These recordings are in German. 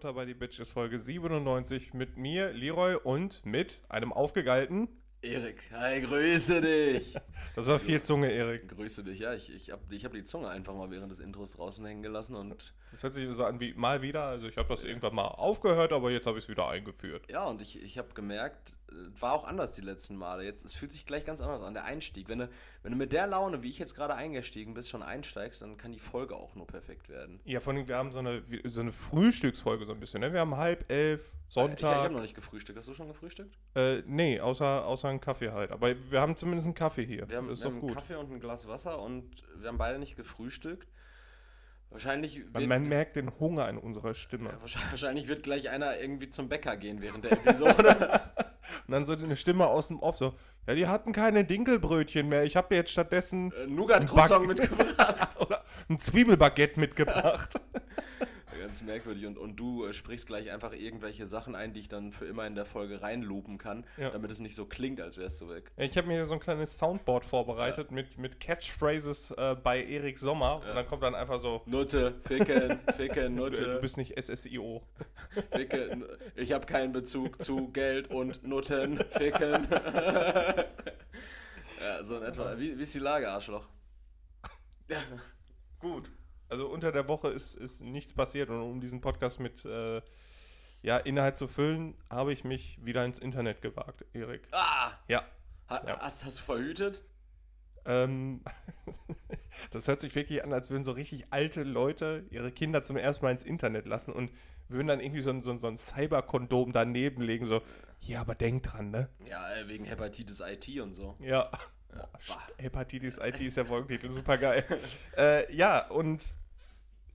Futter by the Bitches Folge 97 mit mir, Leroy, und mit einem aufgegeilten. Erik, hi, grüße dich. Das war viel Zunge, Erik. Grüße dich, ja. Ich, ich habe ich hab die Zunge einfach mal während des Intros draußen hängen gelassen und. Das hört sich so an wie mal wieder. Also, ich habe das irgendwann mal aufgehört, aber jetzt habe ich es wieder eingeführt. Ja, und ich, ich habe gemerkt, war auch anders die letzten Male. Jetzt, es fühlt sich gleich ganz anders an, der Einstieg. Wenn du, wenn du mit der Laune, wie ich jetzt gerade eingestiegen bist, schon einsteigst, dann kann die Folge auch nur perfekt werden. Ja, vor allem, wir haben so eine, so eine Frühstücksfolge so ein bisschen. Ne? Wir haben halb elf, Sonntag. Ich, ich habe noch nicht gefrühstückt. Hast du schon gefrühstückt? Äh, nee, außer, außer einen Kaffee halt. Aber wir haben zumindest einen Kaffee hier. Wir haben, wir haben einen Kaffee und ein Glas Wasser und wir haben beide nicht gefrühstückt. Wahrscheinlich man, man, merkt den Hunger in unserer Stimme. Ja, wahrscheinlich wird gleich einer irgendwie zum Bäcker gehen während der Episode. Und dann so eine Stimme aus dem Off so, ja, die hatten keine Dinkelbrötchen mehr. Ich habe jetzt stattdessen äh, Nougat-Croissant mitgebracht. Oder ein Zwiebelbaguette mitgebracht. Ganz merkwürdig. Und, und du äh, sprichst gleich einfach irgendwelche Sachen ein, die ich dann für immer in der Folge reinloopen kann, ja. damit es nicht so klingt, als wärst du weg. Ich habe mir so ein kleines Soundboard vorbereitet ja. mit, mit Catchphrases äh, bei Erik Sommer. Ja. Und dann kommt dann einfach so: Nutte, Ficken, Ficken, Nutte. Du, du bist nicht SSIO. Ficken, ich habe keinen Bezug zu Geld und Nutten, Ficken. ja, so in etwa. Wie, wie ist die Lage, Arschloch? Gut. Also unter der Woche ist, ist nichts passiert und um diesen Podcast mit äh, ja, Inhalt zu füllen, habe ich mich wieder ins Internet gewagt, Erik. Ah! Ja. Ha ja. Hast, hast du verhütet? Ähm, das hört sich wirklich an, als würden so richtig alte Leute ihre Kinder zum ersten Mal ins Internet lassen und würden dann irgendwie so ein, so ein, so ein Cyberkondom daneben legen, so, ja, aber denk dran, ne? Ja, äh, wegen Hepatitis IT und so. Ja. Ja. Hepatitis IT ist der Folgentitel, super geil. äh, ja, und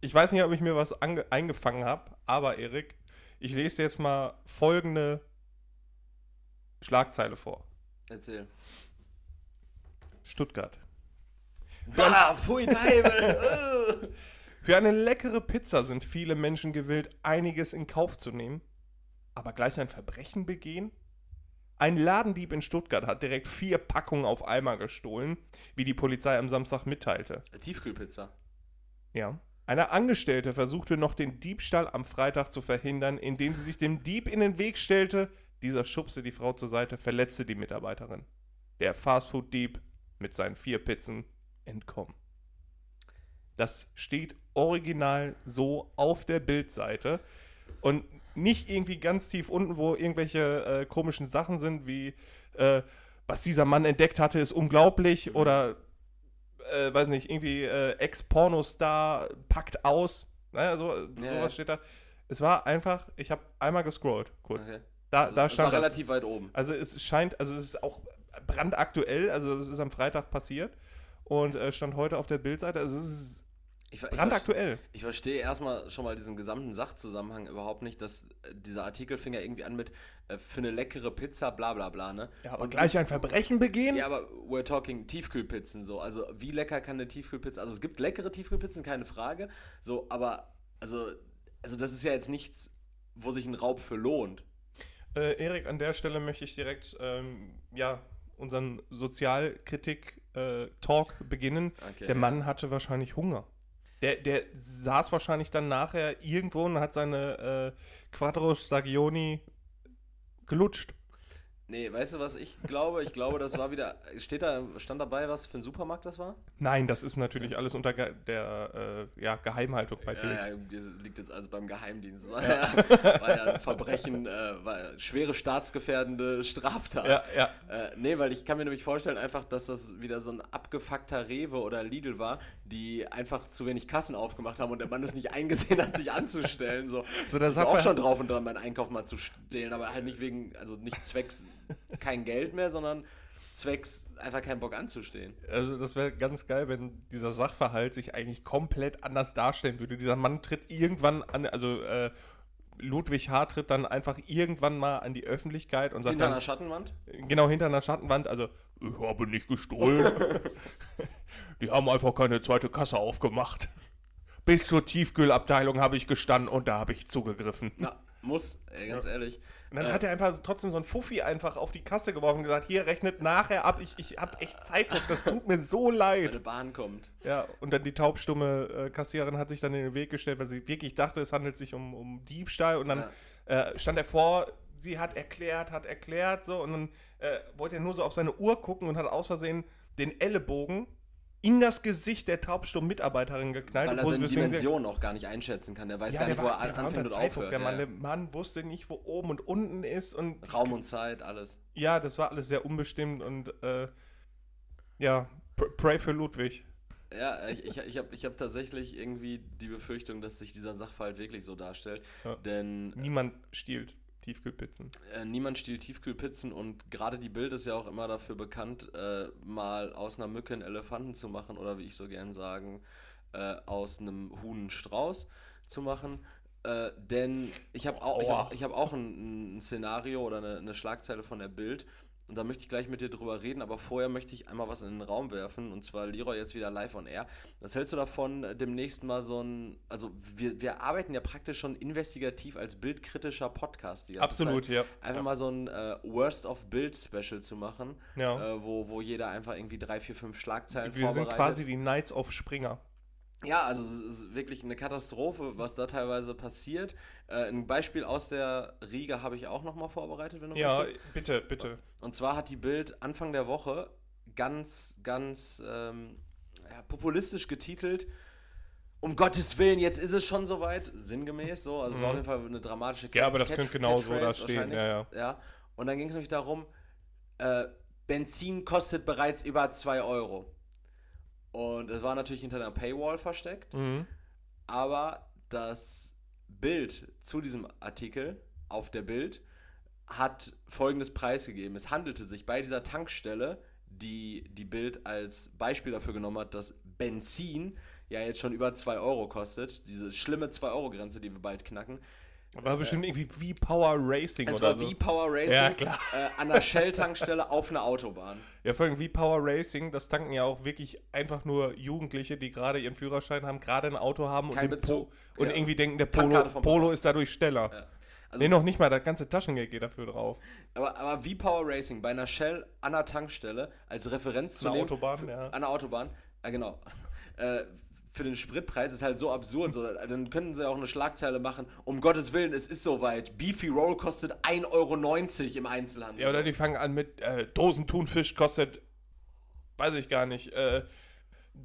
ich weiß nicht, ob ich mir was eingefangen habe, aber Erik, ich lese dir jetzt mal folgende Schlagzeile vor. Erzähl. Stuttgart. Ah, pfui Teufel! Für eine leckere Pizza sind viele Menschen gewillt, einiges in Kauf zu nehmen, aber gleich ein Verbrechen begehen? Ein Ladendieb in Stuttgart hat direkt vier Packungen auf einmal gestohlen, wie die Polizei am Samstag mitteilte. Tiefkühlpizza. Ja. Eine Angestellte versuchte noch den Diebstahl am Freitag zu verhindern, indem sie sich dem Dieb in den Weg stellte. Dieser schubste die Frau zur Seite, verletzte die Mitarbeiterin. Der Fastfood-Dieb mit seinen vier Pizzen entkommen. Das steht original so auf der Bildseite und nicht irgendwie ganz tief unten, wo irgendwelche äh, komischen Sachen sind, wie äh, was dieser Mann entdeckt hatte, ist unglaublich oder äh, weiß nicht, irgendwie äh, Ex-Pornostar packt aus. Ne, so, ja, sowas steht da. Es war einfach, ich habe einmal gescrollt, kurz. Okay. Da, also, da stand es war relativ weit oben. Also es scheint, also es ist auch brandaktuell, also es ist am Freitag passiert und äh, stand heute auf der Bildseite. Also es ist ich, brandaktuell. Ich, ich, verstehe erstmal schon mal diesen gesamten Sachzusammenhang überhaupt nicht, dass äh, dieser Artikel fing ja irgendwie an mit äh, für eine leckere Pizza, bla bla bla, ne? Ja, aber und gleich ein Verbrechen begehen? Ja, aber we're talking Tiefkühlpizzen so. Also wie lecker kann eine Tiefkühlpizza? Also es gibt leckere Tiefkühlpizzen, keine Frage. So, aber also, also das ist ja jetzt nichts, wo sich ein Raub für lohnt. Äh, Erik, an der Stelle möchte ich direkt ähm, ja, unseren Sozialkritik-Talk äh, beginnen. Okay, der Mann hatte wahrscheinlich Hunger. Der, der saß wahrscheinlich dann nachher irgendwo und hat seine äh, Quattro Stagioni gelutscht. Nee, weißt du, was ich glaube? Ich glaube, das war wieder. Steht da, stand dabei, was für ein Supermarkt das war? Nein, das ist natürlich alles unter Ge der äh, ja, Geheimhaltung bei Bild. Ja, ja, liegt jetzt also beim Geheimdienst. War ja, war ja ein Verbrechen, äh, war schwere staatsgefährdende Straftat. Ja, ja. Äh, nee, weil ich kann mir nämlich vorstellen, einfach, dass das wieder so ein abgefuckter Rewe oder Lidl war, die einfach zu wenig Kassen aufgemacht haben und der Mann es nicht eingesehen hat, sich anzustellen. So, so das ich war auch schon drauf und dran, meinen Einkauf mal zu stehlen, aber halt nicht wegen, also nicht zwecks kein Geld mehr, sondern zwecks einfach keinen Bock anzustehen. Also das wäre ganz geil, wenn dieser Sachverhalt sich eigentlich komplett anders darstellen würde. Dieser Mann tritt irgendwann an, also äh, Ludwig H. tritt dann einfach irgendwann mal an die Öffentlichkeit und sagt Hinter dann, einer Schattenwand? Genau, hinter einer Schattenwand. Also, ich habe nicht gestohlen. die haben einfach keine zweite Kasse aufgemacht. Bis zur Tiefkühlabteilung habe ich gestanden und da habe ich zugegriffen. Na, Muss, ey, ganz ja. ehrlich. Und dann äh, hat er einfach trotzdem so ein Fuffi einfach auf die Kasse geworfen und gesagt, hier, rechnet nachher ab, ich, ich hab echt Zeitdruck, das tut mir so leid. Meine Bahn kommt. Ja, und dann die taubstumme äh, Kassiererin hat sich dann in den Weg gestellt, weil sie wirklich dachte, es handelt sich um, um Diebstahl und dann ja. äh, stand er vor, sie hat erklärt, hat erklärt, so, und dann äh, wollte er nur so auf seine Uhr gucken und hat aus Versehen den Ellenbogen in das Gesicht der taubstummen Mitarbeiterin geknallt. Weil er seine Dimension auch gar nicht einschätzen kann. Er weiß ja, gar nicht, wo er anfängt und aufhört. Der Mann, der Mann wusste nicht, wo oben und unten ist. und Raum und Zeit, alles. Ja, das war alles sehr unbestimmt und äh, ja, pray für Ludwig. Ja, ich, ich, ich habe ich hab tatsächlich irgendwie die Befürchtung, dass sich dieser Sachverhalt wirklich so darstellt. Ja. Denn. Niemand stiehlt. Tiefkühlpizzen. Äh, niemand stiehlt Tiefkühlpizzen und gerade die Bild ist ja auch immer dafür bekannt, äh, mal aus einer Mücke einen Elefanten zu machen oder wie ich so gern sagen, äh, aus einem Huhn einen Strauß zu machen. Äh, denn ich habe auch, ich hab, ich hab auch ein, ein, Szenario oder eine, eine Schlagzeile von der Bild, und da möchte ich gleich mit dir drüber reden, aber vorher möchte ich einmal was in den Raum werfen. Und zwar Leroy jetzt wieder live on air. Was hältst du davon, äh, demnächst mal so ein. Also, wir, wir arbeiten ja praktisch schon investigativ als bildkritischer Podcast. Die Absolut, Zeit. ja. Einfach ja. mal so ein äh, Worst of Bild Special zu machen, ja. äh, wo, wo jeder einfach irgendwie drei, vier, fünf Schlagzeilen wir vorbereitet. Wir sind quasi die Knights of Springer. Ja, also es ist wirklich eine Katastrophe, was da teilweise passiert. Äh, ein Beispiel aus der Riga habe ich auch nochmal vorbereitet, wenn du ja, möchtest. Ja, bitte, bitte. Und zwar hat die Bild Anfang der Woche ganz, ganz ähm, ja, populistisch getitelt. Um Gottes Willen, jetzt ist es schon soweit. Sinngemäß so. Also, es war auf mhm. jeden Fall eine dramatische Catch Ja, aber das Catch könnte genau so da stehen. Ja, ja. ja. Und dann ging es nämlich darum: äh, Benzin kostet bereits über 2 Euro. Und es war natürlich hinter einer Paywall versteckt. Mhm. Aber das Bild zu diesem Artikel auf der Bild hat folgendes Preis gegeben. Es handelte sich bei dieser Tankstelle, die die Bild als Beispiel dafür genommen hat, dass Benzin ja jetzt schon über 2 Euro kostet. Diese schlimme 2-Euro-Grenze, die wir bald knacken. War bestimmt äh, irgendwie V-Power Racing es oder war so. V-Power Racing ja, klar. Äh, an der Shell-Tankstelle auf einer Autobahn. Ja, vor allem V-Power Racing, das tanken ja auch wirklich einfach nur Jugendliche, die gerade ihren Führerschein haben, gerade ein Auto haben Kein und, Po und ja. irgendwie denken, der Polo, Polo ist dadurch schneller. Ja. Also, nee, noch nicht mal, das ganze Taschengeld geht dafür drauf. Aber, aber V-Power Racing bei einer Shell an der Tankstelle als Referenz zu nehmen. Autobahn, ja. An der Autobahn, ja genau. Äh, für den Spritpreis ist halt so absurd. So, dann könnten sie auch eine Schlagzeile machen, um Gottes Willen, es ist soweit. Beefy Roll kostet 1,90 Euro im Einzelhandel. Ja, oder die fangen an mit äh, Dosen Thunfisch kostet, weiß ich gar nicht, äh,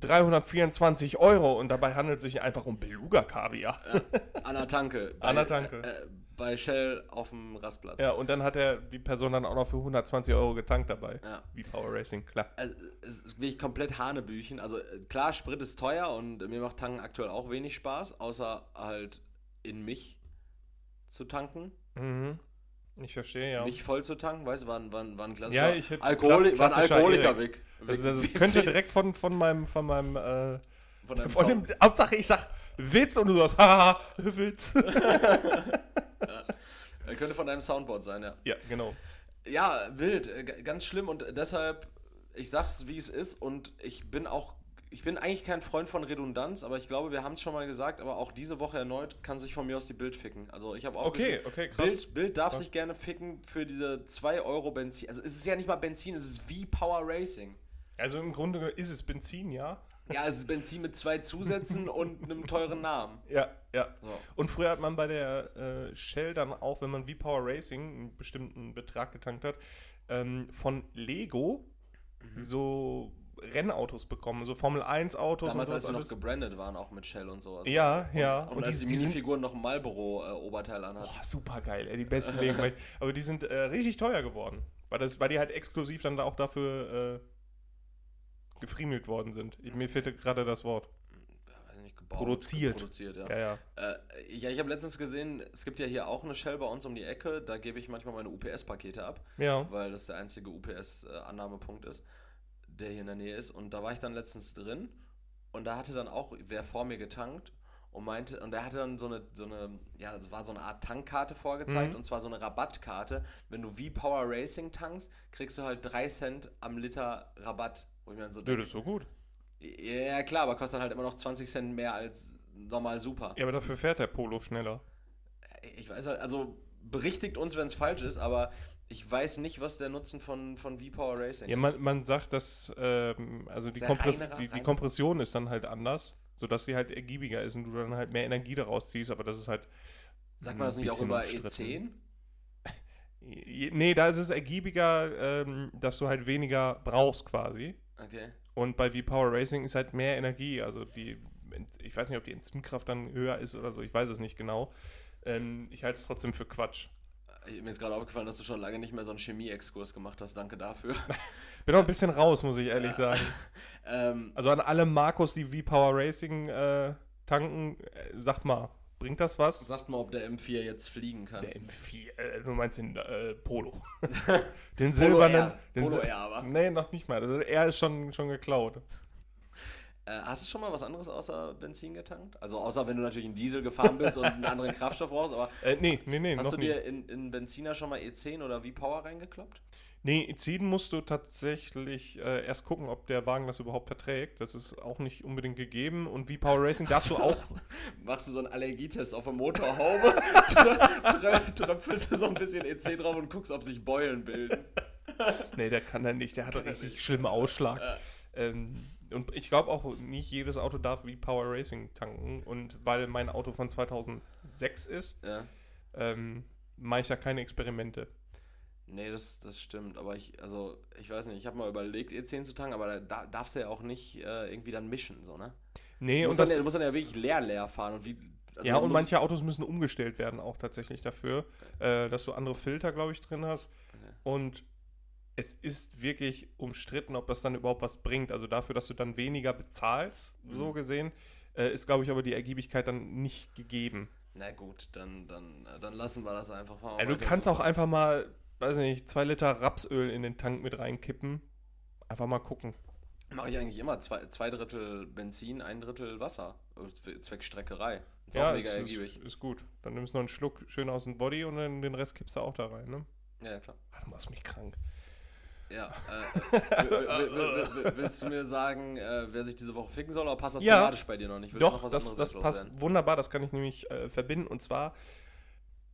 324 Euro und dabei handelt es sich einfach um Beluga-Kaviar. Ja, an der Tanke. An der Tanke. Äh, bei Shell auf dem Rastplatz. Ja, und dann hat er die Person dann auch noch für 120 Euro getankt dabei. Ja. Wie Power Racing, klar. Also, es ist wirklich komplett Hanebüchen. Also äh, klar, Sprit ist teuer und mir macht Tanken aktuell auch wenig Spaß, außer halt in mich zu tanken. Mhm. Ich verstehe, ja. Mich voll zu tanken, weißt du, waren, waren, waren klassischer ja, ich Alkoholi ein Alkoholiker weg. Also, das könnte direkt von, von meinem, von meinem, äh, von, von dem, Hauptsache ich sag Witz und du sagst, haha, Witz. ja. Könnte von deinem Soundboard sein, ja. Ja, genau. Ja, wild, äh, ganz schlimm und deshalb, ich sag's wie es ist und ich bin auch, ich bin eigentlich kein Freund von Redundanz, aber ich glaube, wir haben es schon mal gesagt, aber auch diese Woche erneut kann sich von mir aus die Bild ficken. Also ich habe auch okay, okay, krass. Bild, Bild darf krass. sich gerne ficken für diese 2 Euro Benzin. Also es ist ja nicht mal Benzin, es ist wie Power Racing. Also im Grunde ist es Benzin, ja. Ja, es ist Benzin mit zwei Zusätzen und einem teuren Namen. Ja, ja. So. Und früher hat man bei der äh, Shell dann auch, wenn man wie Power Racing einen bestimmten Betrag getankt hat, ähm, von Lego mhm. so Rennautos bekommen, so Formel 1 Autos. Damals, als sie noch gebrandet waren, auch mit Shell und sowas. Ja, und, ja. Und, und als die, die Minifiguren noch ein Marlboro-Oberteil äh, anhatten. Boah, super geil, ey, die besten Lego. Aber die sind äh, richtig teuer geworden. Weil, das, weil die halt exklusiv dann da auch dafür äh, gefriemelt worden sind. Mir fehlte gerade das Wort. Nicht, gebaut, produziert. Produziert, ja. Ja, ja. Äh, ja ich habe letztens gesehen, es gibt ja hier auch eine Shell bei uns um die Ecke. Da gebe ich manchmal meine UPS-Pakete ab. Ja. Weil das der einzige UPS-Annahmepunkt ist, der hier in der Nähe ist. Und da war ich dann letztens drin. Und da hatte dann auch wer vor mir getankt und meinte, und er hatte dann so eine, so eine, ja, das war so eine Art Tankkarte vorgezeigt, mhm. und zwar so eine Rabattkarte. Wenn du wie Power Racing tankst, kriegst du halt 3 Cent am Liter Rabatt. Wo ich mir dann so denke, das ist so gut. Ja, klar, aber kostet dann halt immer noch 20 Cent mehr als normal super. Ja, aber dafür fährt der Polo schneller. Ich weiß halt, also berichtigt uns, wenn es falsch ist, aber ich weiß nicht, was der Nutzen von, von V-Power Racing ja, ist. Ja, man, man sagt, dass ähm, also die, Kompress reinerer, die, die Kompression ist dann halt anders, sodass sie halt ergiebiger ist und du dann halt mehr Energie daraus ziehst, aber das ist halt. Sagt man das nicht auch über E10? nee, da ist es ergiebiger, ähm, dass du halt weniger brauchst quasi. Okay. Und bei V-Power Racing ist halt mehr Energie. Also die, ich weiß nicht, ob die Enzymkraft dann höher ist oder so, ich weiß es nicht genau. Ähm, ich halte es trotzdem für Quatsch. Mir ist gerade aufgefallen, dass du schon lange nicht mehr so einen Chemie-Exkurs gemacht hast. Danke dafür. Bin auch ein bisschen raus, muss ich ehrlich ja. sagen. ähm, also an alle Marcos, die V-Power Racing äh, tanken, äh, sagt mal, bringt das was? Sagt mal, ob der M4 jetzt fliegen kann. Der M4, äh, du meinst den äh, Polo. den silbernen. Den Polo R, aber. Nee, noch nicht mal. Also, er ist schon, schon geklaut. Äh, hast du schon mal was anderes außer Benzin getankt? Also außer wenn du natürlich einen Diesel gefahren bist und einen anderen Kraftstoff brauchst, aber äh, nee, nee, nee, hast du dir in, in Benziner schon mal E10 oder V-Power reingekloppt? Nee, E10 musst du tatsächlich äh, erst gucken, ob der Wagen das überhaupt verträgt. Das ist auch nicht unbedingt gegeben. Und V-Power Racing darfst du auch. Machst du so einen Allergietest auf der Motorhaube, tröpfelst du so ein bisschen E10 drauf und guckst, ob sich Beulen bilden. nee, der kann er nicht. Der hat einen richtig schlimmen Ausschlag. Ähm, und ich glaube auch, nicht jedes Auto darf wie Power Racing tanken. Und weil mein Auto von 2006 ist, ja. ähm, mache ich da keine Experimente. Nee, das, das stimmt. Aber ich, also, ich weiß nicht, ich habe mal überlegt, E10 zu tanken, aber da darfst du ja auch nicht äh, irgendwie dann mischen, so, ne? Nee, du und das, dann, du musst dann ja wirklich leer, leer fahren. Und wie, also ja, und manche Autos müssen umgestellt werden auch tatsächlich dafür, äh, dass du andere Filter, glaube ich, drin hast. Okay. Und es ist wirklich umstritten, ob das dann überhaupt was bringt. Also dafür, dass du dann weniger bezahlst, mhm. so gesehen, äh, ist, glaube ich, aber die Ergiebigkeit dann nicht gegeben. Na gut, dann, dann, äh, dann lassen wir das einfach mal. Ja, du kannst auch einfach mal, weiß nicht, zwei Liter Rapsöl in den Tank mit reinkippen. Einfach mal gucken. Mache ich eigentlich immer. Zwei, zwei Drittel Benzin, ein Drittel Wasser. Zweckstreckerei. Ist ja, auch mega ist, ergiebig. Ist, ist, gut. Dann nimmst du noch einen Schluck schön aus dem Body und dann den Rest kippst du auch da rein, ne? Ja, klar. Ach, du machst mich krank. Ja. Äh, willst du mir sagen, äh, wer sich diese Woche ficken soll, oder passt das ja, thematisch bei dir noch nicht? Willst doch, das, das passt werden? wunderbar, das kann ich nämlich äh, verbinden. Und zwar,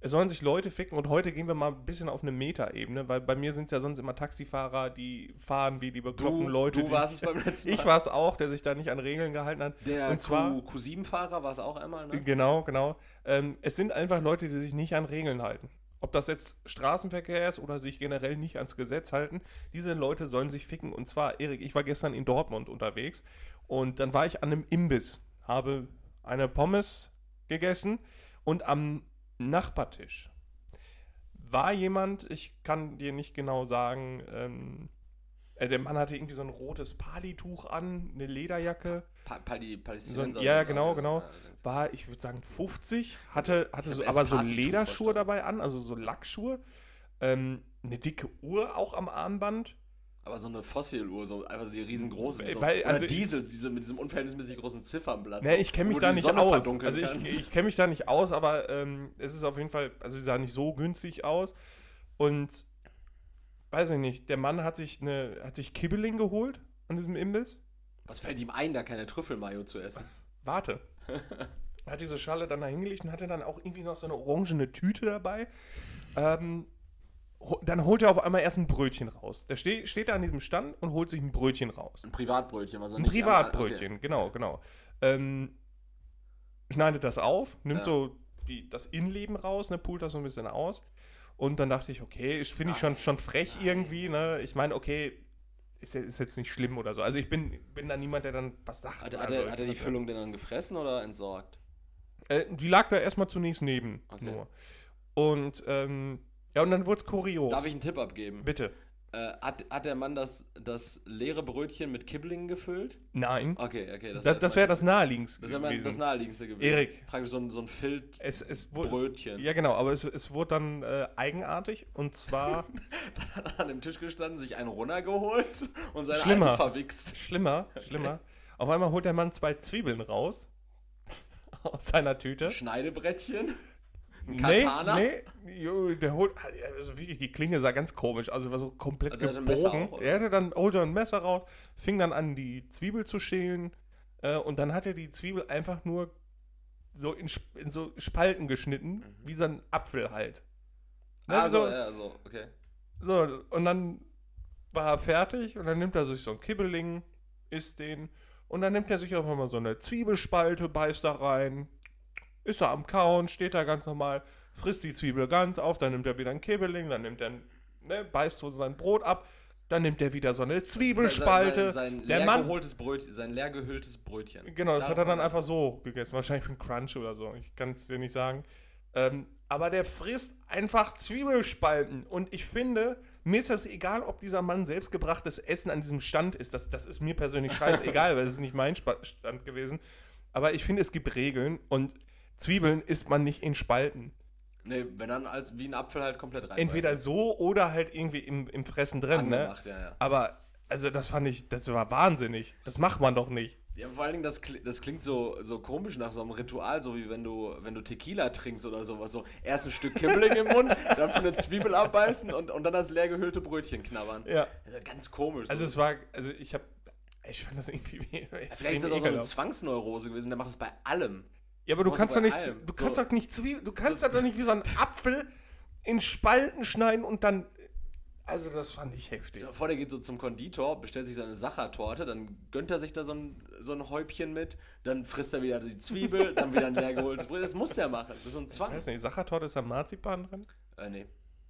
es sollen sich Leute ficken und heute gehen wir mal ein bisschen auf eine Meta-Ebene, weil bei mir sind es ja sonst immer Taxifahrer, die fahren wie die bekloppten Leute. Du warst es beim letzten Mal. Ich war es auch, der sich da nicht an Regeln gehalten hat. Der und zwar, Q7-Fahrer war es auch einmal, ne? Genau, genau. Ähm, es sind einfach Leute, die sich nicht an Regeln halten ob das jetzt Straßenverkehr ist oder sich generell nicht ans Gesetz halten, diese Leute sollen sich ficken. Und zwar, Erik, ich war gestern in Dortmund unterwegs und dann war ich an einem Imbiss, habe eine Pommes gegessen und am Nachbartisch war jemand, ich kann dir nicht genau sagen, ähm, äh, der Mann hatte irgendwie so ein rotes Palituch an, eine Lederjacke. Pa Pali, Palästinenser. So ja, genau, genau. War, ich würde sagen, 50, hatte, hatte so, aber so Lederschuhe dabei an, also so Lackschuhe. Ähm, eine dicke Uhr auch am Armband. Aber so eine Fossiluhr, so einfach so riesengroß. So, Weil, also oder Diesel, diese, mit diesem unverhältnismäßig großen Ziffernblatt. Nee, ich kenne mich da nicht aus. Also ich, ich kenne mich da nicht aus, aber ähm, es ist auf jeden Fall, also sie sah nicht so günstig aus. Und weiß ich nicht, der Mann hat sich eine, hat sich Kibbeling geholt an diesem Imbiss. Was fällt ihm ein, da keine Trüffelmayo zu essen? Warte. hat diese Schale dann da hingelegt und hatte dann auch irgendwie noch so eine orangene Tüte dabei. Ähm, dann holt er auf einmal erst ein Brötchen raus. Der ste steht da an diesem Stand und holt sich ein Brötchen raus. Ein Privatbrötchen, also Ein Privatbrötchen, okay. genau, genau. Ähm, schneidet das auf, nimmt ja. so die, das Innenleben raus, ne, pult das so ein bisschen aus und dann dachte ich, okay, finde ich schon, schon frech irgendwie. Ne? Ich meine, okay, ist, ist, jetzt nicht schlimm oder so. Also ich bin, bin da niemand, der dann was sagt. Hat, hat, er, hat er die Füllung denn dann gefressen oder entsorgt? Äh, die lag da erstmal zunächst neben. Okay. Nur. Und ähm, ja, und dann wurde es kurios. Darf ich einen Tipp abgeben? Bitte. Äh, hat, hat der Mann das, das leere Brötchen mit Kibblingen gefüllt? Nein. Okay, okay. Das, das, das wäre das naheliegendste Das wäre das naheliegendste gewesen. Erik. Praktisch so ein, so ein Filt-Brötchen. Ja, genau, aber es, es wurde dann äh, eigenartig und zwar. dann hat er an dem Tisch gestanden, sich einen runtergeholt und seine schlimmer, Alte verwichst. Schlimmer, okay. schlimmer. Auf einmal holt der Mann zwei Zwiebeln raus aus seiner Tüte. Schneidebrettchen. Ein Katana? Nee, nee, der holt, also wirklich, die Klinge sah ganz komisch, also war so komplett also gebogen. Auch, er hatte dann, holte ein Messer raus, fing dann an, die Zwiebel zu schälen äh, und dann hat er die Zwiebel einfach nur so in, in so Spalten geschnitten, mhm. wie so ein Apfel halt. Ne? Ah, so, ja, so, okay. So, und dann war er fertig und dann nimmt er sich so ein Kibbeling, isst den und dann nimmt er sich einfach mal so eine Zwiebelspalte, beißt da rein, ist er am Kauen, steht da ganz normal, frisst die Zwiebel ganz auf, dann nimmt er wieder ein Kibbeling, dann nimmt er, ne, beißt so sein Brot ab, dann nimmt er wieder so eine Zwiebelspalte. Sein, sein, sein, leer, Mann, Brötchen, sein leer gehülltes Brötchen. Genau, das Darf hat er dann einfach so gegessen. Wahrscheinlich für einen Crunch oder so. Ich kann es dir nicht sagen. Ähm, aber der frisst einfach Zwiebelspalten. Und ich finde, mir ist das egal, ob dieser Mann selbstgebrachtes Essen an diesem Stand ist. Das, das ist mir persönlich scheißegal, weil das ist nicht mein Stand gewesen. Aber ich finde, es gibt Regeln und Zwiebeln isst man nicht in Spalten. Nee, wenn dann als wie ein Apfel halt komplett rein. Entweder so oder halt irgendwie im, im Fressen drin, ne? Angemacht, ne? Ja, ja. Aber, also das fand ich, das war wahnsinnig. Das macht man doch nicht. Ja, vor allen Dingen, das, das klingt so, so komisch nach so einem Ritual, so wie wenn du, wenn du Tequila trinkst oder sowas. So erst ein Stück Kibbeling im Mund, dann von eine Zwiebel abbeißen und, und dann das leer gehüllte Brötchen knabbern. Ja. Also ganz komisch. Also so. es war, also ich habe, ich fand das irgendwie. Vielleicht ist das auch so eine Zwangsneurose gewesen, der macht das bei allem. Ja, aber du kannst doch nicht, allem. du kannst so. doch nicht Zwiebeln, du kannst so. doch nicht wie so ein Apfel in Spalten schneiden und dann also das fand ich heftig. So, vor der geht so zum Konditor, bestellt sich seine Sachertorte, dann gönnt er sich da so ein, so ein Häubchen mit, dann frisst er wieder die Zwiebel, dann wieder ein leer geholtes Brot. Das muss er machen. Das ist ein Zwang. Ich weiß nicht, Sachertorte ist da Marzipan drin? Äh, nee.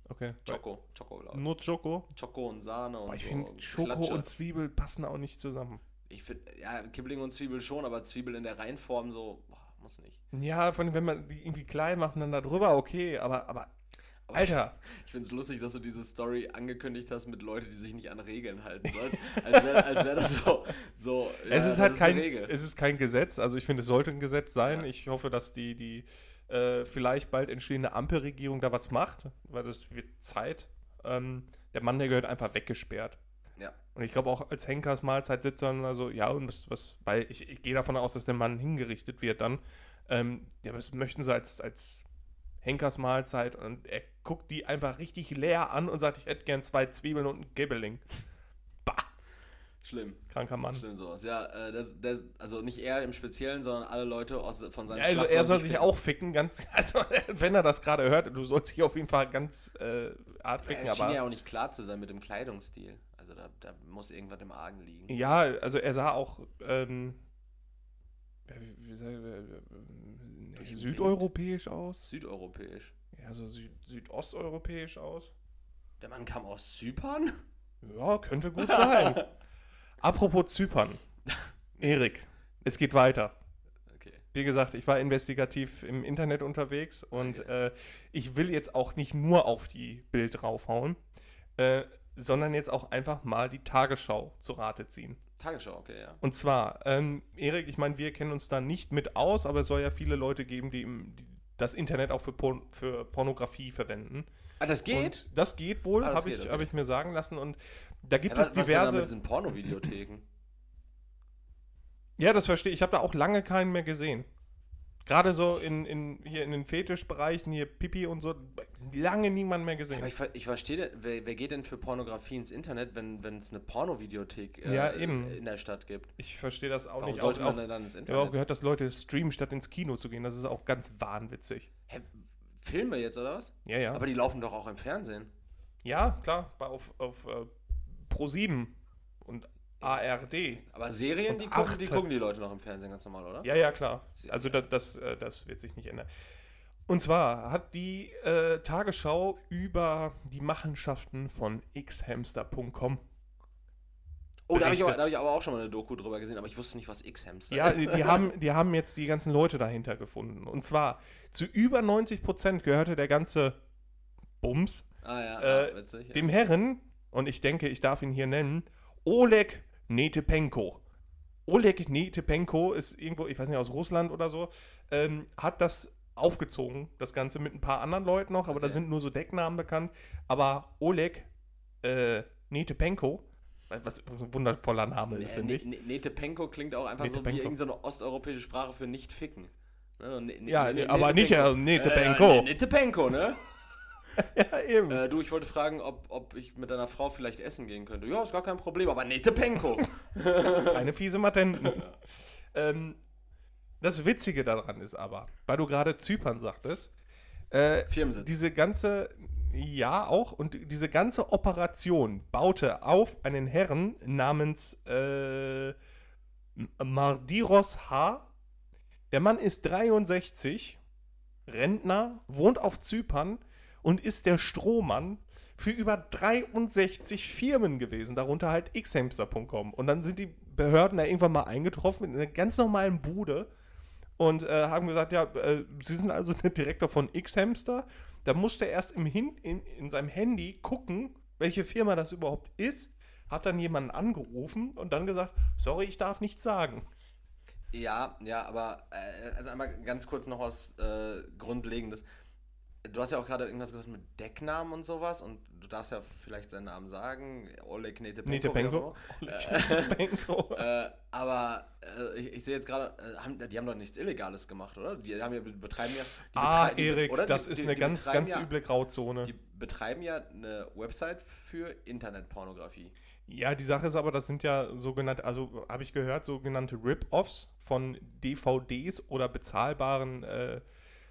Okay. Choco. Ich. Nur Choco? Choco und Sahne und Boah, ich so. finde, Schoko Klatsche. und Zwiebel passen auch nicht zusammen. Ich finde, ja, Kibbeling und Zwiebel schon, aber Zwiebel in der Reinform so, muss nicht. Ja, von wenn man die irgendwie klein macht und dann da drüber, okay, aber, aber Alter. Ich finde es lustig, dass du diese Story angekündigt hast mit Leuten, die sich nicht an Regeln halten. So, als wäre wär das so. so es ist halt ist kein, es ist kein Gesetz. Also ich finde, es sollte ein Gesetz sein. Ja. Ich hoffe, dass die, die äh, vielleicht bald entstehende Ampelregierung da was macht, weil das wird Zeit. Ähm, der Mann, der gehört einfach weggesperrt. Ja. Und ich glaube auch als Henkers Mahlzeit sitzt dann also, ja, und was, was weil ich, ich gehe davon aus, dass der Mann hingerichtet wird dann. Ähm, ja, was möchten sie als, als Henkers Mahlzeit und er guckt die einfach richtig leer an und sagt, ich hätte gern zwei Zwiebeln und ein Gibbeling. Bah. Schlimm. Kranker Mann. Schlimm sowas. Ja, äh, das, das, also nicht er im Speziellen, sondern alle Leute aus, von seinem ja, Also er soll sich ficken. auch ficken, ganz, also wenn er das gerade hört, du sollst dich auf jeden Fall ganz äh, art ficken. Er schien ja auch nicht klar zu sein mit dem Kleidungsstil. Da, da muss irgendwas im Argen liegen. Ja, also er sah auch, ähm, wie, wie, südeuropäisch aus. Südeuropäisch. Ja, so süd südosteuropäisch aus. Der Mann kam aus Zypern? Ja, könnte gut sein. Apropos Zypern. Erik, es geht weiter. Okay. Wie gesagt, ich war investigativ im Internet unterwegs und okay. äh, ich will jetzt auch nicht nur auf die Bild draufhauen, äh, sondern jetzt auch einfach mal die Tagesschau zu Rate ziehen. Tagesschau, okay, ja. Und zwar, ähm, Erik, ich meine, wir kennen uns da nicht mit aus, aber es soll ja viele Leute geben, die, im, die das Internet auch für, Porn, für Pornografie verwenden. Ah, das geht? Und das geht wohl, ah, habe ich, okay. hab ich mir sagen lassen. Und da gibt ja, es was, diverse. Was denn mit diesen Pornovideotheken? ja, das verstehe ich. Ich habe da auch lange keinen mehr gesehen. Gerade so in, in, hier in den Fetischbereichen, hier Pipi und so, lange niemand mehr gesehen. Aber ich, ich verstehe, wer, wer, geht denn für Pornografie ins Internet, wenn es eine Pornovideothek äh, ja, in der Stadt gibt? Ich verstehe das auch Warum nicht. sollte auch, man denn dann ins Internet? Ich habe auch gehört, dass Leute streamen, statt ins Kino zu gehen. Das ist auch ganz wahnwitzig. Hä, Filme jetzt, oder was? Ja, ja. Aber die laufen doch auch im Fernsehen. Ja, klar, auf, auf uh, Pro 7 und ARD. Aber Serien, die gucken, die gucken die Leute noch im Fernsehen ganz normal, oder? Ja, ja, klar. Also das, das, äh, das wird sich nicht ändern. Und zwar hat die äh, Tagesschau über die Machenschaften von xhamster.com Oh, da habe ich, hab ich, aber auch schon mal eine Doku drüber gesehen, aber ich wusste nicht, was X-Hamster ist. Ja, die, die, haben, die haben jetzt die ganzen Leute dahinter gefunden. Und zwar zu über 90 Prozent gehörte der ganze Bums ah, ja, äh, witzig, ja. dem Herren, und ich denke, ich darf ihn hier nennen, Oleg Netepenko. Oleg Netepenko ist irgendwo, ich weiß nicht, aus Russland oder so, ähm, hat das aufgezogen, das Ganze mit ein paar anderen Leuten noch, aber okay. da sind nur so Decknamen bekannt. Aber Oleg äh, Netepenko, was ein wundervoller Name ist, finde ich. Netepenko klingt auch einfach so wie irgendeine osteuropäische Sprache für nicht ficken. Ne? Ja, aber nicht äh, Netepenko. Äh, Netepenko, ne? ja, eben. Äh, du, ich wollte fragen, ob, ob ich mit deiner Frau vielleicht essen gehen könnte. Ja, ist gar kein Problem, aber nette Penko. Keine fiese Matenten. ähm, Das Witzige daran ist aber, weil du gerade Zypern sagtest, äh, Firmensitz. diese ganze, ja auch, und diese ganze Operation baute auf einen Herrn namens äh, Mardiros H. Der Mann ist 63, Rentner, wohnt auf Zypern und ist der Strohmann für über 63 Firmen gewesen, darunter halt xhamster.com. Und dann sind die Behörden da irgendwann mal eingetroffen in einer ganz normalen Bude und äh, haben gesagt, ja, äh, Sie sind also der Direktor von Xhamster. Da musste er erst im Hin in, in seinem Handy gucken, welche Firma das überhaupt ist, hat dann jemanden angerufen und dann gesagt, sorry, ich darf nichts sagen. Ja, ja, aber äh, also einmal ganz kurz noch was äh, Grundlegendes. Du hast ja auch gerade irgendwas gesagt mit Decknamen und sowas und du darfst ja vielleicht seinen Namen sagen. Oleg Netepenko. Netepenko. Netepenko. Äh, aber äh, ich, ich sehe jetzt gerade, äh, die haben doch nichts Illegales gemacht, oder? Die haben ja betreiben ja. ah, Erik, das die, ist die, eine ganz, ganz ja, üble Grauzone. Die betreiben ja eine Website für Internetpornografie. Ja, die Sache ist aber, das sind ja sogenannte, also habe ich gehört, sogenannte Rip-Offs von DVDs oder bezahlbaren äh,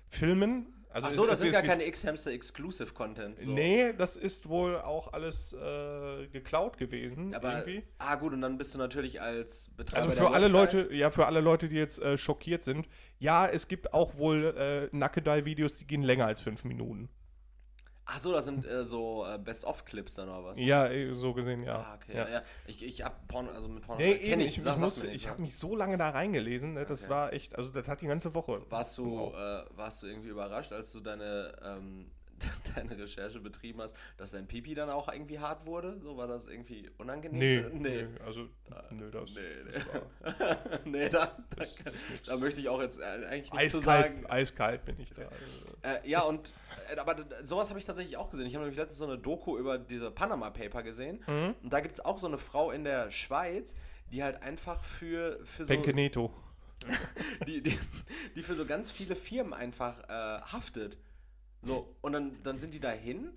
Filmen also Ach so, das sind gar keine X-Hamster Exclusive Content. So. Nee, das ist wohl auch alles äh, geklaut gewesen. Aber, irgendwie. Ah, gut, und dann bist du natürlich als Betreiber. Also für alle Leute, ja, für alle Leute, die jetzt äh, schockiert sind, ja, es gibt auch wohl äh, Nackedei-Videos, die gehen länger als fünf Minuten. Ach so, das sind äh, so äh, Best-of-Clips dann oder was? Ja, eh, so gesehen, ja. Ah, okay. Ja. ja. Ich, ich hab Porno, also mit Porno nee, eben, ich. Ich, ich, muss, ich habe mich so lange da reingelesen, ne, das okay. war echt, also das hat die ganze Woche. Warst du, wow. äh, warst du irgendwie überrascht, als du deine ähm, deine Recherche betrieben hast, dass dein Pipi dann auch irgendwie hart wurde? So war das irgendwie unangenehm? Nee, nee. nee also, nö, das. Nee, nee. nee da, da, da, möchte ich auch jetzt äh, eigentlich nicht eiskalt, zu sagen. Eiskalt bin ich da. Äh, ja, und, äh, aber sowas habe ich tatsächlich auch gesehen. Ich habe nämlich letztens so eine Doku über diese Panama Paper gesehen. Mhm. Und da gibt es auch so eine Frau in der Schweiz, die halt einfach für, für so. Benkeneto. die, die, die für so ganz viele Firmen einfach äh, haftet. So, und dann, dann sind die dahin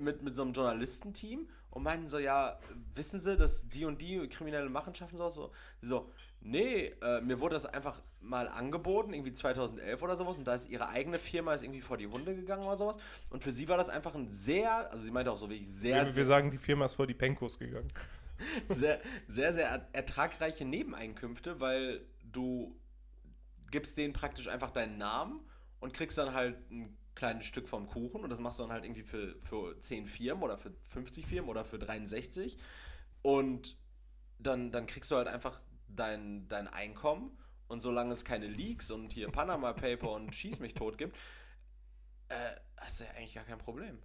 mit, mit so einem Journalistenteam und meinen so, ja, wissen Sie, dass die und die kriminelle Machenschaften so, so, so nee, äh, mir wurde das einfach mal angeboten, irgendwie 2011 oder sowas, und da ist ihre eigene Firma ist irgendwie vor die Hunde gegangen oder sowas, und für sie war das einfach ein sehr, also sie meinte auch so wie sehr, wir, sehr, wir sagen, die Firma ist vor die Penkos gegangen. sehr, sehr, sehr ertragreiche Nebeneinkünfte, weil du gibst denen praktisch einfach deinen Namen und kriegst dann halt ein kleines Stück vom Kuchen und das machst du dann halt irgendwie für, für 10 Firmen oder für 50 Firmen oder für 63 und dann, dann kriegst du halt einfach dein, dein Einkommen und solange es keine Leaks und hier Panama Paper und Schieß mich tot gibt, äh, hast du ja eigentlich gar kein Problem.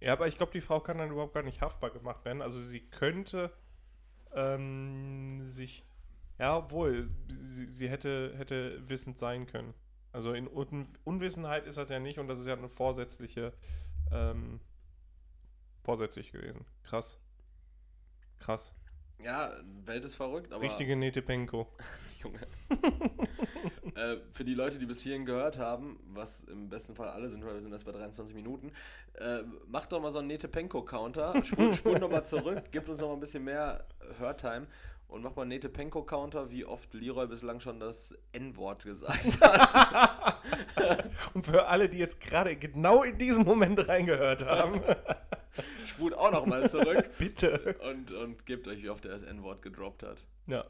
Ja, aber ich glaube, die Frau kann dann überhaupt gar nicht haftbar gemacht werden. Also sie könnte ähm, sich, ja, obwohl, sie, sie hätte, hätte wissend sein können. Also in Un Unwissenheit ist das ja nicht und das ist ja eine vorsätzliche, ähm, vorsätzlich gewesen. Krass. Krass. Ja, Welt ist verrückt, aber. Richtige Netepenko. Junge. äh, für die Leute, die bis hierhin gehört haben, was im besten Fall alle sind, weil wir sind erst bei 23 Minuten, äh, macht doch mal so einen Netepenko-Counter, spult spul nochmal zurück, gibt uns noch mal ein bisschen mehr Hörtime und mach mal Nete Penko Counter, wie oft Leroy bislang schon das N-Wort gesagt hat. und für alle, die jetzt gerade genau in diesem Moment reingehört haben, spult auch noch mal zurück. Bitte. Und, und gebt euch, wie oft er das N-Wort gedroppt hat. Ja.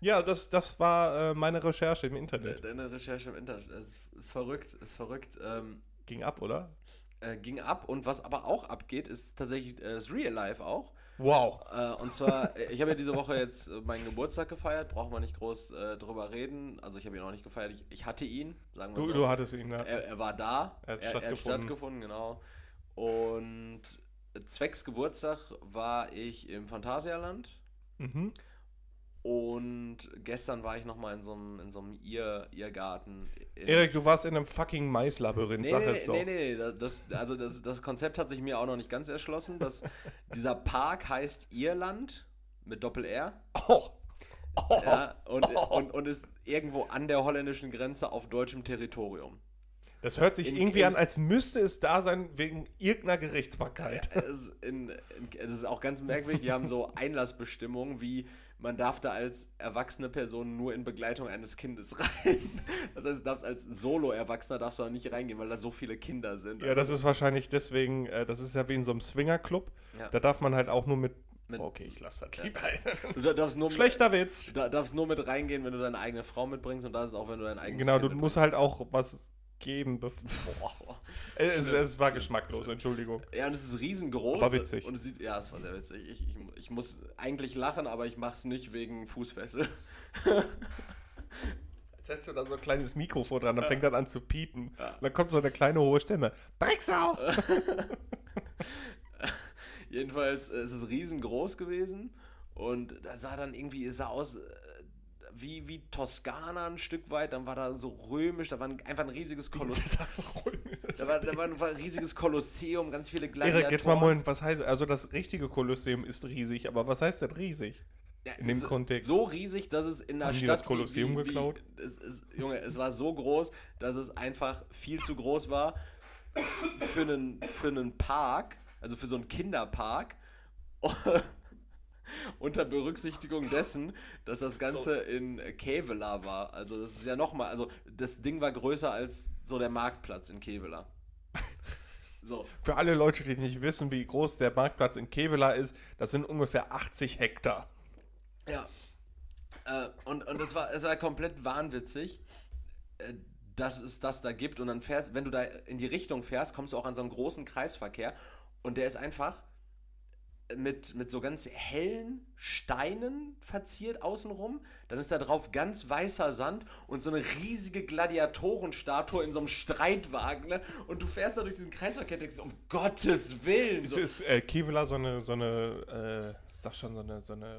Ja, das, das war äh, meine Recherche im Internet. Deine Recherche im Internet. Ist, ist verrückt, ist verrückt. Ähm, ging ab, oder? Äh, ging ab. Und was aber auch abgeht, ist tatsächlich äh, das Real Life auch. Wow. Äh, und zwar, äh, ich habe ja diese Woche jetzt äh, meinen Geburtstag gefeiert, brauchen wir nicht groß äh, drüber reden. Also ich habe ihn noch nicht gefeiert, ich, ich, hatte ihn, sagen wir du, so. Du hattest ihn, ja. Er, er war da, er hat, er, stattgefunden. Er hat stattgefunden, genau. Und zwecks Geburtstag war ich im Phantasialand. Mhm. Und gestern war ich nochmal in so einem, in so einem Irrgarten. Erik, du warst in einem fucking Maislabyrinth, nee, sag nee, es doch. Nee, nee, nee. Das, also das, das Konzept hat sich mir auch noch nicht ganz erschlossen. Das, dieser Park heißt Irland mit Doppel-R. Oh. Oh. Ja, und, oh. und, und ist irgendwo an der holländischen Grenze auf deutschem Territorium. Das hört sich in, irgendwie in, an, als müsste es da sein wegen irgendeiner Gerichtsbarkeit. Ja, es, in, es, ist auch ganz merkwürdig. Die haben so Einlassbestimmungen wie man darf da als erwachsene Person nur in Begleitung eines Kindes rein. Das heißt, du darfst als Solo-Erwachsener darfst du da nicht reingehen, weil da so viele Kinder sind. Ja, das ist wahrscheinlich deswegen, äh, das ist ja wie in so einem Swinger-Club. Ja. Da darf man halt auch nur mit mit, okay, ich lasse das lieber. Du darfst nur Schlechter mit, Witz. Du darfst nur mit reingehen, wenn du deine eigene Frau mitbringst und das ist auch, wenn du dein eigenes Genau, kind du musst halt auch was geben. Boah. es, es, war geschmacklos, Entschuldigung. Ja, und es ist riesengroß. Aber witzig. Und es sieht, ja, es war sehr witzig. Ich, ich, ich muss eigentlich lachen, aber ich mache es nicht wegen Fußfessel. Jetzt setzt du da so ein kleines Mikrofon dran, dann fängt dann an zu piepen. Ja. Dann kommt so eine kleine hohe Stimme. Drecksau! Jedenfalls äh, ist es riesengroß gewesen und da sah dann irgendwie, es sah aus äh, wie, wie Toskana ein Stück weit, dann war da so römisch, da war einfach ein riesiges Kolosseum. da, war, da war ein riesiges Kolosseum, ganz viele Gladiatoren. Erik, jetzt mal moin, was heißt, also das richtige Kolosseum ist riesig, aber was heißt denn riesig? Ja, in dem so, Kontext. So riesig, dass es in der Haben Stadt. Die das Kolosseum wie, wie, geklaut? Es, es, Junge, es war so groß, dass es einfach viel zu groß war für einen, für einen Park also für so einen Kinderpark. unter Berücksichtigung dessen, dass das Ganze in Kevela war. Also das ist ja nochmal, also das Ding war größer als so der Marktplatz in Kevela. So. Für alle Leute, die nicht wissen, wie groß der Marktplatz in Kevela ist, das sind ungefähr 80 Hektar. Ja. Äh, und und es, war, es war komplett wahnwitzig. Äh, dass es das da gibt und dann fährst, wenn du da in die Richtung fährst, kommst du auch an so einen großen Kreisverkehr und der ist einfach mit, mit so ganz hellen Steinen verziert außenrum. Dann ist da drauf ganz weißer Sand und so eine riesige Gladiatorenstatue in so einem Streitwagen. Ne? Und du fährst da durch diesen Kreisverkehr und denkst, um Gottes Willen. So. Ist, ist äh, Kevela so eine, so eine äh, sag schon, so eine, so eine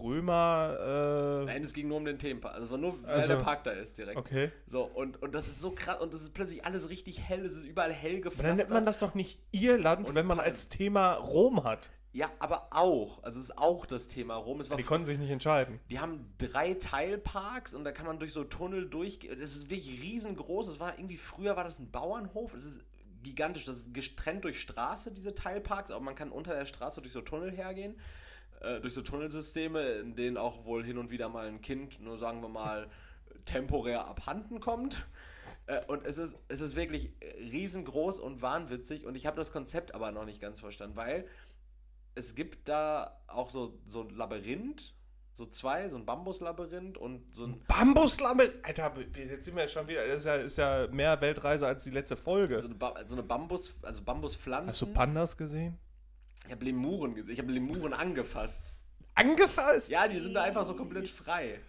Römer. Äh Nein, es ging nur um den Themenpark. Also es war nur, weil also, der Park da ist direkt. Okay. So, und, und das ist so krass und das ist plötzlich alles richtig hell. Es ist überall hell gefasst. Dann nennt man das doch nicht Irland, und wenn man als Thema Rom hat. Ja, aber auch. Also es ist auch das Thema Rom. die konnten sich nicht entscheiden. Die haben drei Teilparks und da kann man durch so Tunnel durchgehen. Das ist wirklich riesengroß. Es war irgendwie, früher war das ein Bauernhof. Es ist gigantisch. Das ist getrennt durch Straße, diese Teilparks, aber man kann unter der Straße durch so Tunnel hergehen. Äh, durch so Tunnelsysteme, in denen auch wohl hin und wieder mal ein Kind, nur sagen wir mal, temporär abhanden kommt. Äh, und es ist, es ist wirklich riesengroß und wahnwitzig und ich habe das Konzept aber noch nicht ganz verstanden, weil es gibt da auch so, so ein Labyrinth, so zwei, so ein Bambuslabyrinth und so ein. Bambuslabyrinth? Alter, jetzt sind wir ja schon wieder. Das ist ja, ist ja mehr Weltreise als die letzte Folge. So eine, ba so eine Bambus, also Bambuspflanzen. Hast du Pandas gesehen? Ich habe Lemuren gesehen. Ich habe Lemuren angefasst. Angefasst? Ja, die sind da einfach so komplett frei.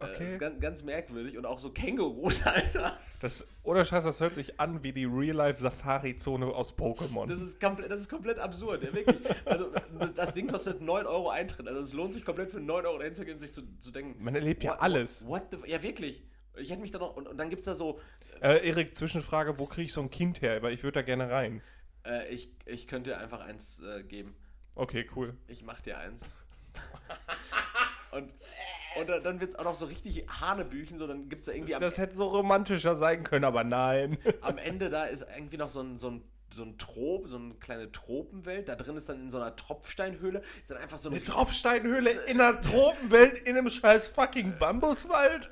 Äh, okay. das ist ganz, ganz merkwürdig. Und auch so Kängurus, Alter. Das, oder Scheiß, das hört sich an wie die Real-Life-Safari-Zone aus Pokémon. Das ist, komplett, das ist komplett absurd, ja, wirklich. Also, das, das, Ding kostet 9 Euro Eintritt. Also, es lohnt sich komplett für 9 Euro dahin zu gehen, sich zu, zu denken. Man erlebt ja what, alles. What, what the, ja, wirklich. Ich hätte mich da noch. Und, und dann gibt es da so. Äh, Erik, Zwischenfrage: Wo kriege ich so ein Kind her? Weil ich würde da gerne rein. Äh, ich, ich könnte dir einfach eins äh, geben. Okay, cool. Ich mach dir eins. und, und dann wird es auch noch so richtig Hanebüchen, so dann gibt es da irgendwie. Das, das hätte so romantischer sein können, aber nein. Am Ende da ist irgendwie noch so ein, so ein so ein Trop, so eine kleine Tropenwelt. Da drin ist dann in so einer Tropfsteinhöhle. Ist dann einfach so eine, eine Tropfsteinhöhle in einer Tropenwelt in einem scheiß fucking Bambuswald?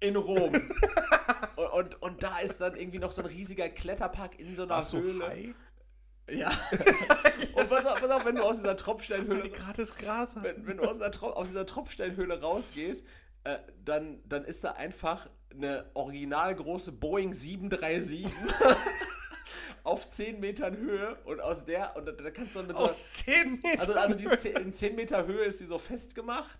In Rom. und, und, und, da ist dann irgendwie noch so ein riesiger Kletterpark in so einer Warst Höhle. Ja. und pass auf, pass auf, wenn du aus dieser Tropfsteinhöhle. Wenn, wenn du aus, Tro aus dieser Tropfsteinhöhle rausgehst, äh, dann, dann ist da einfach eine original große Boeing 737 auf 10 Metern Höhe und aus der, und da kannst du mit so. Aus 10 Metern? Also, also die 10, in 10 Meter Höhe ist sie so festgemacht.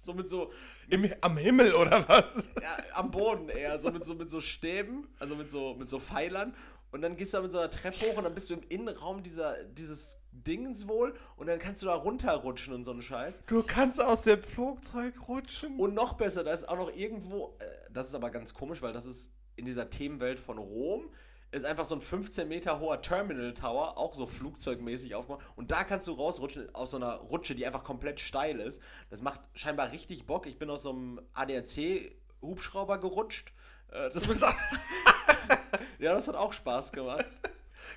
So mit so. Im, am Himmel oder was? Ja, am Boden eher. So mit so, mit so Stäben, also mit so, mit so Pfeilern. Und dann gehst du da mit so einer Treppe hoch und dann bist du im Innenraum dieser, dieses Dingens wohl und dann kannst du da runterrutschen und so einen Scheiß. Du kannst aus dem Flugzeug rutschen. Und noch besser, da ist auch noch irgendwo, äh, das ist aber ganz komisch, weil das ist in dieser Themenwelt von Rom, ist einfach so ein 15 Meter hoher Terminal Tower, auch so flugzeugmäßig aufgemacht. Und da kannst du rausrutschen aus so einer Rutsche, die einfach komplett steil ist. Das macht scheinbar richtig Bock. Ich bin aus so einem ADAC-Hubschrauber gerutscht. Äh, das ja, das hat auch Spaß gemacht.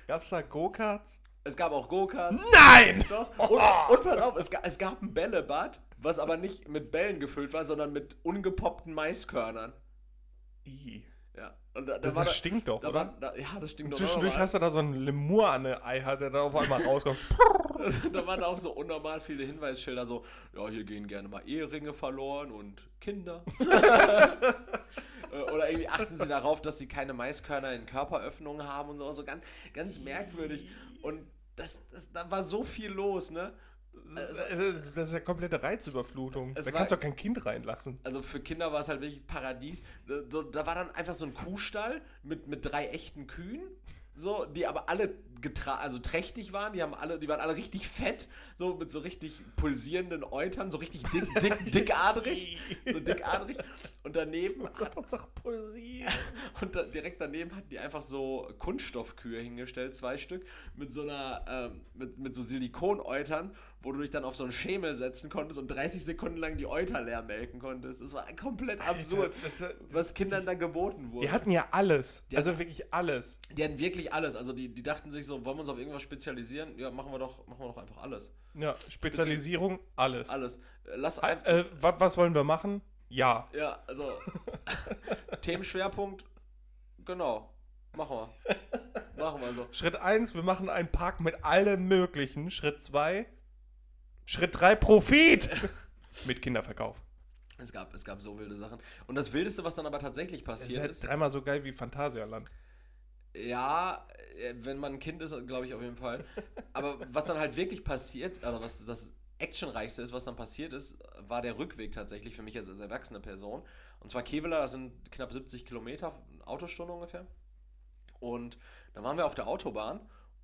Gab es da Go-Karts? Es gab auch Go-Karts. Nein! Doch. Und, und pass auf, es, es gab ein Bällebad was aber nicht mit Bällen gefüllt war, sondern mit ungepoppten Maiskörnern. I. Ja. Und da, da Das, das da, stinkt doch, da oder? war, da, ja, das stinkt doch. Zwischendurch hast du da so einen Lemur an der Ei, hat, der da auf einmal rauskommt. da waren auch so unnormal viele Hinweisschilder, so, ja, hier gehen gerne mal Eheringe verloren und Kinder. Äh, Oder irgendwie achten sie darauf, dass sie keine Maiskörner in Körperöffnungen haben und so, so ganz, ganz merkwürdig. Und das, das, da war so viel los, ne? Also, Das ist ja komplette Reizüberflutung. Da war- kannst du auch kein Kind reinlassen. also für Kinder war es halt wirklich Paradies. Da, da war dann einfach so ein Kuhstall mit, mit drei echten Kühen, so, die aber alle getra also trächtig waren, die haben alle, die waren alle richtig fett, so mit so richtig pulsierenden Eutern, so richtig dick, dick, dickadrig, so dickadrig. Und daneben Poesie? und da, direkt daneben hatten die einfach so Kunststoffkühe hingestellt, zwei Stück, mit so einer, ähm, mit, mit so Silikoneutern, wo du dich dann auf so einen Schemel setzen konntest und 30 Sekunden lang die Euter leer melken konntest. Das war komplett absurd, was Kindern da geboten wurde. Die hatten ja alles. Also wirklich alles. Die hatten wirklich alles. Also die, die dachten sich so, wollen wir uns auf irgendwas spezialisieren? Ja, machen wir doch, machen wir doch einfach alles. Ja, Spezialisierung, alles. Alles. Äh, Lass einfach. Äh, wa- was wollen wir machen? Ja. Ja, also Themenschwerpunkt, genau. Machen wir. Machen wir so. Schritt 1, wir machen einen Park mit allem Möglichen. Schritt 2, Schritt 3, Profit. mit Kinderverkauf. Es gab, es gab so wilde Sachen. Und das Wildeste, was dann aber tatsächlich Das ist passiert halt ist, dreimal so geil wie Phantasialand. Ja, äh, wenn man ein Kind ist, glaube ich auf jeden Fall. Aber was dann halt wirklich passiert, oder was das actionreichste ist, was dann passiert ist, war der Rückweg tatsächlich für mich als, als erwachsene Person. Und zwar Kevela, das sind knapp 70 Kilometer, Autostunde ungefähr. Und dann waren wir auf der Autobahn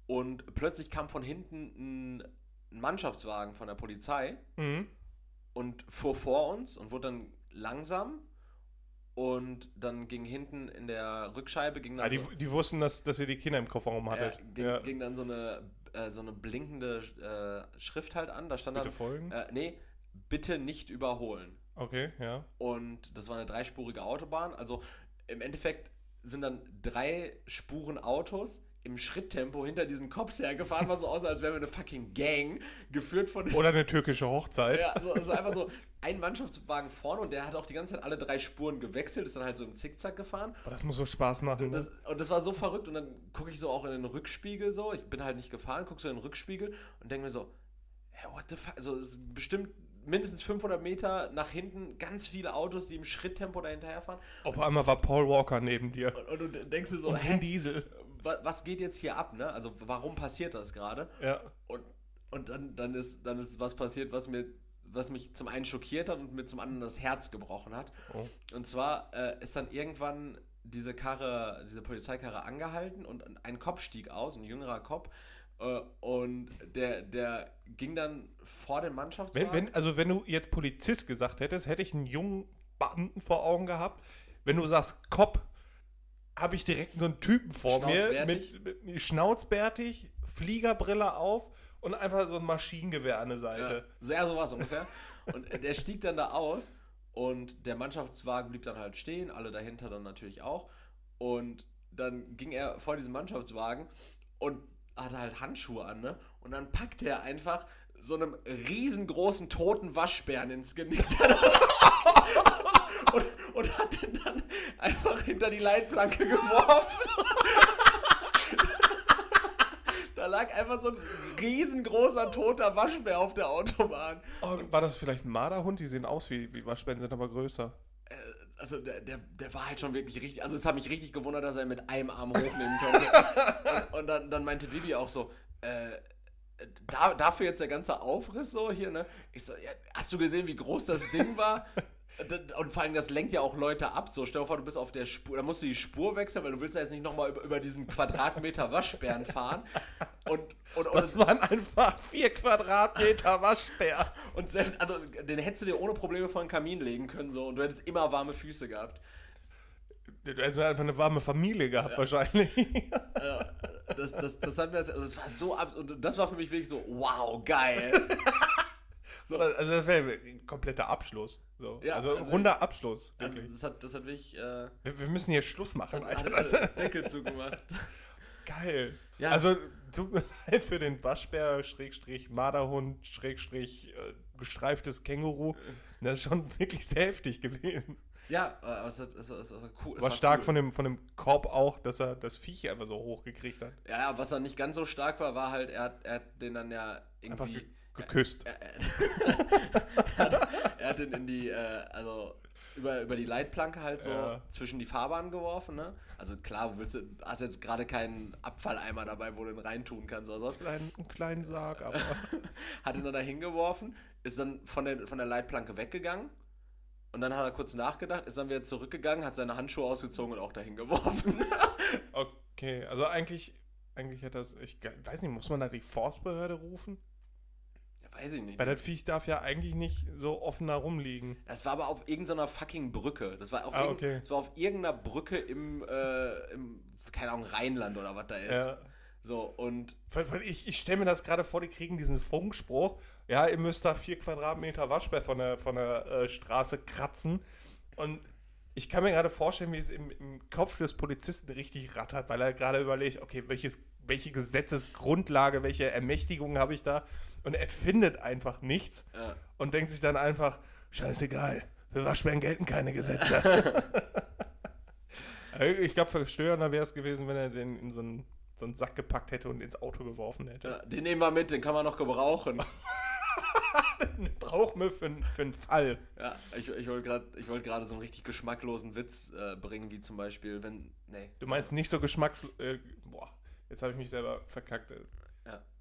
und plötzlich kam von hinten ein Mannschaftswagen von der Polizei Mhm. und fuhr vor uns und wurde dann langsam und dann ging hinten in der Rückscheibe ging dann Ah, die, so, die wussten, dass, dass ihr die Kinder im Kofferraum hattet. ging, Ja. ging dann so eine äh, so eine blinkende äh, Schrift halt an, da stand Bitte dann folgen. äh, nee, bitte nicht überholen. Okay, ja. Und das war eine dreispurige Autobahn, also im Endeffekt sind dann drei Spuren Autos im Schritttempo hinter diesen Cops hergefahren, war so aus, als wären wir eine fucking Gang, geführt von Oder eine türkische Hochzeit. Ja, also, also einfach so ein Mannschaftswagen vorne und der hat auch die ganze Zeit alle drei Spuren gewechselt, ist dann halt so im Zickzack gefahren. Aber das muss so Spaß machen. Das, Ne? und das war so verrückt und dann gucke ich so auch in den Rückspiegel so, ich bin halt nicht gefahren, gucke so in den Rückspiegel und denke mir so, hey, what the fuck, also bestimmt mindestens 500 Meter nach hinten ganz viele Autos, die im Schritttempo dahinterher fahren Auf einmal war Paul Walker neben dir. und, und du denkst dir so, Und hä, Vin Diesel. Wa- was geht jetzt hier ab, ne? Also warum passiert das gerade? Ja. Und, und dann, dann, ist, dann ist was passiert, was, mir, was mich zum einen schockiert hat und mir zum anderen das Herz gebrochen hat. Oh. Und zwar äh, ist dann irgendwann diese Karre, diese Polizeikarre angehalten und ein Kopf stieg aus, ein jüngerer Kopf. Äh, und der, der ging dann vor den Mannschaftswagen. Wenn, wenn, also wenn du jetzt Polizist gesagt hättest, hätte ich einen jungen Beamten vor Augen gehabt. Wenn du sagst Cop, habe ich direkt so einen Typen vor mir Schnauzbärtig? mit, mit schnauzbärtig, Fliegerbrille auf und einfach so ein Maschinengewehr an der Seite. Ja, sehr sowas ungefähr. Und der stieg dann da aus und der Mannschaftswagen blieb dann halt stehen, alle dahinter dann natürlich auch. Und dann ging er vor diesem Mannschaftswagen und hatte halt Handschuhe an, ne? Und dann packte er einfach so einem riesengroßen toten Waschbären ins Genick. und, und hat den dann einfach hinter die Leitplanke geworfen. Da lag einfach so ein riesengroßer toter Waschbär auf der Autobahn. Oh, war das vielleicht ein Marderhund? Die sehen aus wie, wie Waschbären, sind aber größer. Also der, der, der war halt schon wirklich richtig, also es hat mich richtig gewundert, dass er mit einem Arm hochnehmen konnte. und, und dann, dann meinte Bibi auch so, äh, da, dafür jetzt der ganze Aufriss so hier, ne? Ich so, ja, hast du gesehen, wie groß das Ding war? Und vor allem, das lenkt ja auch Leute ab. So, stell dir vor, du bist auf der Spur, da musst du die Spur wechseln, weil du willst ja jetzt nicht nochmal über, über diesen Quadratmeter Waschbären fahren. Und, und, und, Das waren einfach vier Quadratmeter Waschbär. und selbst, also den hättest du dir ohne Probleme vor den Kamin legen können, so, und du hättest immer warme Füße gehabt. Also einfach eine warme Familie gehabt wahrscheinlich. Ja, das, das, das hat mir das, also das war so ab und das war für mich wirklich so, wow, geil. Also das wäre ein kompletter Abschluss. So. Ja, also, also- runder Abschluss. Also Wirklich. das hat, das hat wirklich äh, wir, wir müssen hier Schluss machen, hat, Alter. hat, hat Deckel zugemacht. Geil. Ja. Also tut mir leid für den Waschbär, Schrägstrich, Marderhund, Schrägstrich, äh, gestreiftes Känguru. Das ist schon wirklich sehr heftig gewesen. Ja, aber es, es, es, es war cool. War, war stark cool. von dem, von dem Korb auch, dass er das Viech einfach so hochgekriegt hat. Ja, was er nicht ganz so stark war, war halt, er hat, er hat den dann ja irgendwie. Ge geküsst. Er, er, er, hat, er, hat, den in die, äh, also über, über die Leitplanke halt so ja. zwischen die Fahrbahnen geworfen, ne? Also klar, willst du, hast jetzt gerade keinen Abfalleimer dabei, wo du den reintun kannst oder so. Kleinen, einen kleinen Sarg, aber. hat ihn dann da hingeworfen, ist dann von der, von der Leitplanke weggegangen und dann hat er kurz nachgedacht, ist dann wieder zurückgegangen, hat seine Handschuhe ausgezogen und auch dahin geworfen. okay, also eigentlich, eigentlich hätte das, ich weiß nicht, muss man da die Forstbehörde rufen? Weiß ich nicht. Weil das Viech darf ja eigentlich nicht so offen da rumliegen. Das war aber auf irgendeiner fucking Brücke. Das war auf, ah, okay. das war auf irgendeiner Brücke im, äh, im, keine Ahnung, Rheinland oder was da ist. Ja. So, und. Ich, ich stelle mir das gerade vor, die kriegen diesen Funkspruch ja, ihr müsst da vier Quadratmeter Waschbär von der, von der äh, Straße kratzen. Und ich kann mir gerade vorstellen, wie es im, im, Kopf des Polizisten richtig rattert, weil er gerade überlegt, okay, welches, welche Gesetzesgrundlage, welche Ermächtigung habe ich da? Und er findet einfach nichts ja. und denkt sich dann einfach, scheißegal, für Waschbären gelten keine Gesetze. ich glaube, verstörender wäre es gewesen, wenn er den in so einen, so einen Sack gepackt hätte und ins Auto geworfen hätte. Ja, den nehmen wir mit, den kann man noch gebrauchen. Brauchen wir für, für einen Fall. Ja, ich, ich wollte gerade wollt so einen richtig geschmacklosen Witz äh, bringen, wie zum Beispiel, wenn. Nee. Du meinst nicht so geschmacks. Äh, boah, jetzt habe ich mich selber verkackt.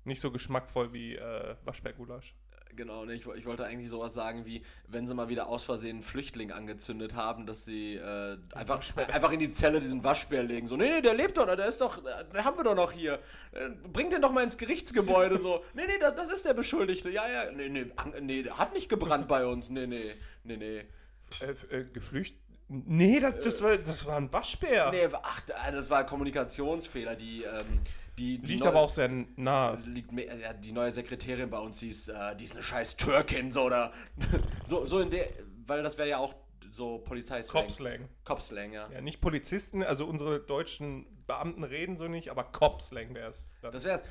Nicht so geschmackvoll wie äh, Waschbärgulasch. Genau, ne, ich, ich, wollte eigentlich sowas sagen wie, wenn sie mal wieder aus Versehen einen Flüchtling angezündet haben, dass sie äh, einfach, einfach in die Zelle diesen Waschbär legen. So, nee, nee, der lebt doch, der ist doch, den haben wir doch noch hier. Äh, bringt den doch mal ins Gerichtsgebäude. So, nee, nee, das, das ist der Beschuldigte. Ja, ja, nee, nee, nee, der hat nicht gebrannt bei uns. Nee, nee, nee, nee. Äh, äh, geflüchtet? Nee, das, das, war, das war ein Waschbär. Nee, ach, das war Kommunikationsfehler, die, ähm, die, die liegt neue, aber auch sehr nah. Liegt, ja, die neue Sekretärin bei uns, die ist, äh, die ist eine scheiß Türkin, so oder so, so in der, weil das wäre ja auch so Polizeislang. Cop-Slang. Cop-Slang, ja. Ja, nicht Polizisten, also unsere deutschen Beamten reden so nicht, aber Cop-Slang wäre es. Das wäre es.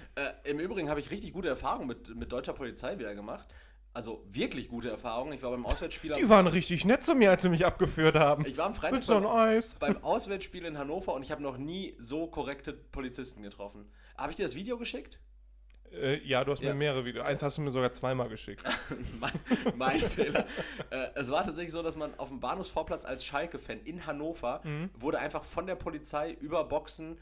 Äh, Im Übrigen habe ich richtig gute Erfahrungen mit, mit deutscher Polizei wieder gemacht also wirklich gute Erfahrungen. Ich war beim Auswärtsspiel. Die waren richtig nett zu mir, als sie mich abgeführt haben. Ich war am Freitag beim, Eis? beim Auswärtsspiel in Hannover und ich habe noch nie so korrekte Polizisten getroffen. Habe ich dir das Video geschickt? Äh, ja, du hast ja. mir mehrere Videos. Eins hast du mir sogar zweimal geschickt. mein, mein Fehler. Äh, es war tatsächlich so, dass man auf dem Bahnhofsvorplatz als Schalke-Fan in Hannover mhm. wurde einfach von der Polizei über Boxen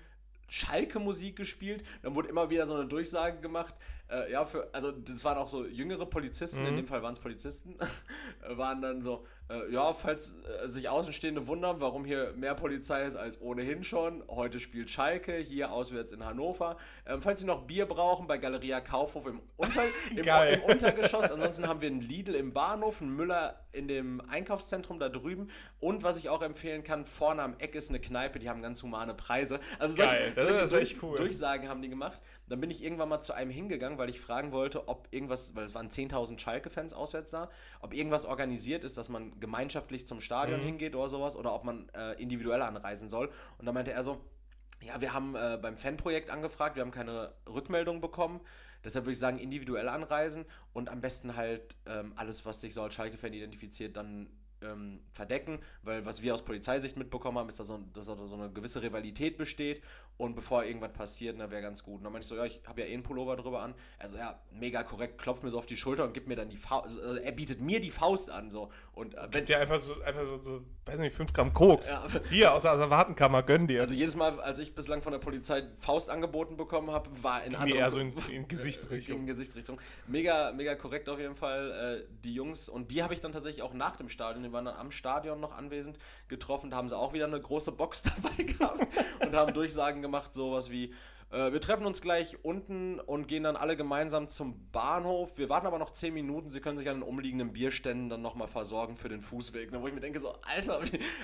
Schalke-Musik gespielt. Dann wurde immer wieder so eine Durchsage gemacht. Äh, ja, für, also das waren auch so jüngere Polizisten, mhm. in dem Fall waren es Polizisten, waren dann so, äh, ja, falls äh, sich Außenstehende wundern, warum hier mehr Polizei ist als ohnehin schon, heute spielt Schalke, hier auswärts in Hannover. Ähm, falls Sie noch Bier brauchen, bei Galeria Kaufhof im, Unter im, im, Untergeschoss. Ansonsten haben wir einen Lidl im Bahnhof, einen Müller in dem Einkaufszentrum da drüben. Und was ich auch empfehlen kann, vorne am Eck ist eine Kneipe, die haben ganz humane Preise. Also solche, Geil, solche cool. Durchsagen haben die gemacht. Dann bin ich irgendwann mal zu einem hingegangen, weil ich fragen wollte, ob irgendwas, weil es waren 10.000 Schalke-Fans auswärts da, ob irgendwas organisiert ist, dass man gemeinschaftlich zum Stadion mhm. hingeht oder sowas oder ob man äh, individuell anreisen soll. Und da meinte er so, ja, wir haben äh, beim Fanprojekt angefragt, wir haben keine Rückmeldung bekommen. Deshalb würde ich sagen, individuell anreisen und am besten halt ähm, alles, was sich so als Schalke-Fan identifiziert, dann ähm, verdecken, weil was wir aus Polizeisicht mitbekommen haben, ist, dass, so, dass da so eine gewisse Rivalität besteht und bevor irgendwas passiert, na, wäre ganz gut. Und dann meinte ich so, ja, ich habe ja eh einen Pullover drüber an. Also ja, mega korrekt, klopft mir so auf die Schulter und gibt mir dann die Faust, also, also er bietet mir die Faust an, so. Und äh, wenn dir einfach so, einfach so, so, weiß nicht, 5 Gramm Koks. Ja, Hier, aus der Asservatenkammer, gönn dir. Also jedes Mal, als ich bislang von der Polizei Faust angeboten bekommen habe, war in andere... eher so in, in Gesichtsrichtung. in Gesichtsrichtung. Mega, mega korrekt auf jeden Fall, äh, die Jungs. Und die habe ich dann tatsächlich auch nach dem Stadion, die waren dann am Stadion noch anwesend, getroffen. Da haben sie auch wieder eine große Box dabei gehabt und haben Durchsagen gemacht, sowas wie äh, wir treffen uns gleich unten und gehen dann alle gemeinsam zum Bahnhof. Wir warten aber noch 10 Minuten. Sie können sich an den umliegenden Bierständen dann nochmal versorgen für den Fußweg. Wo ich mir denke, so, Alter,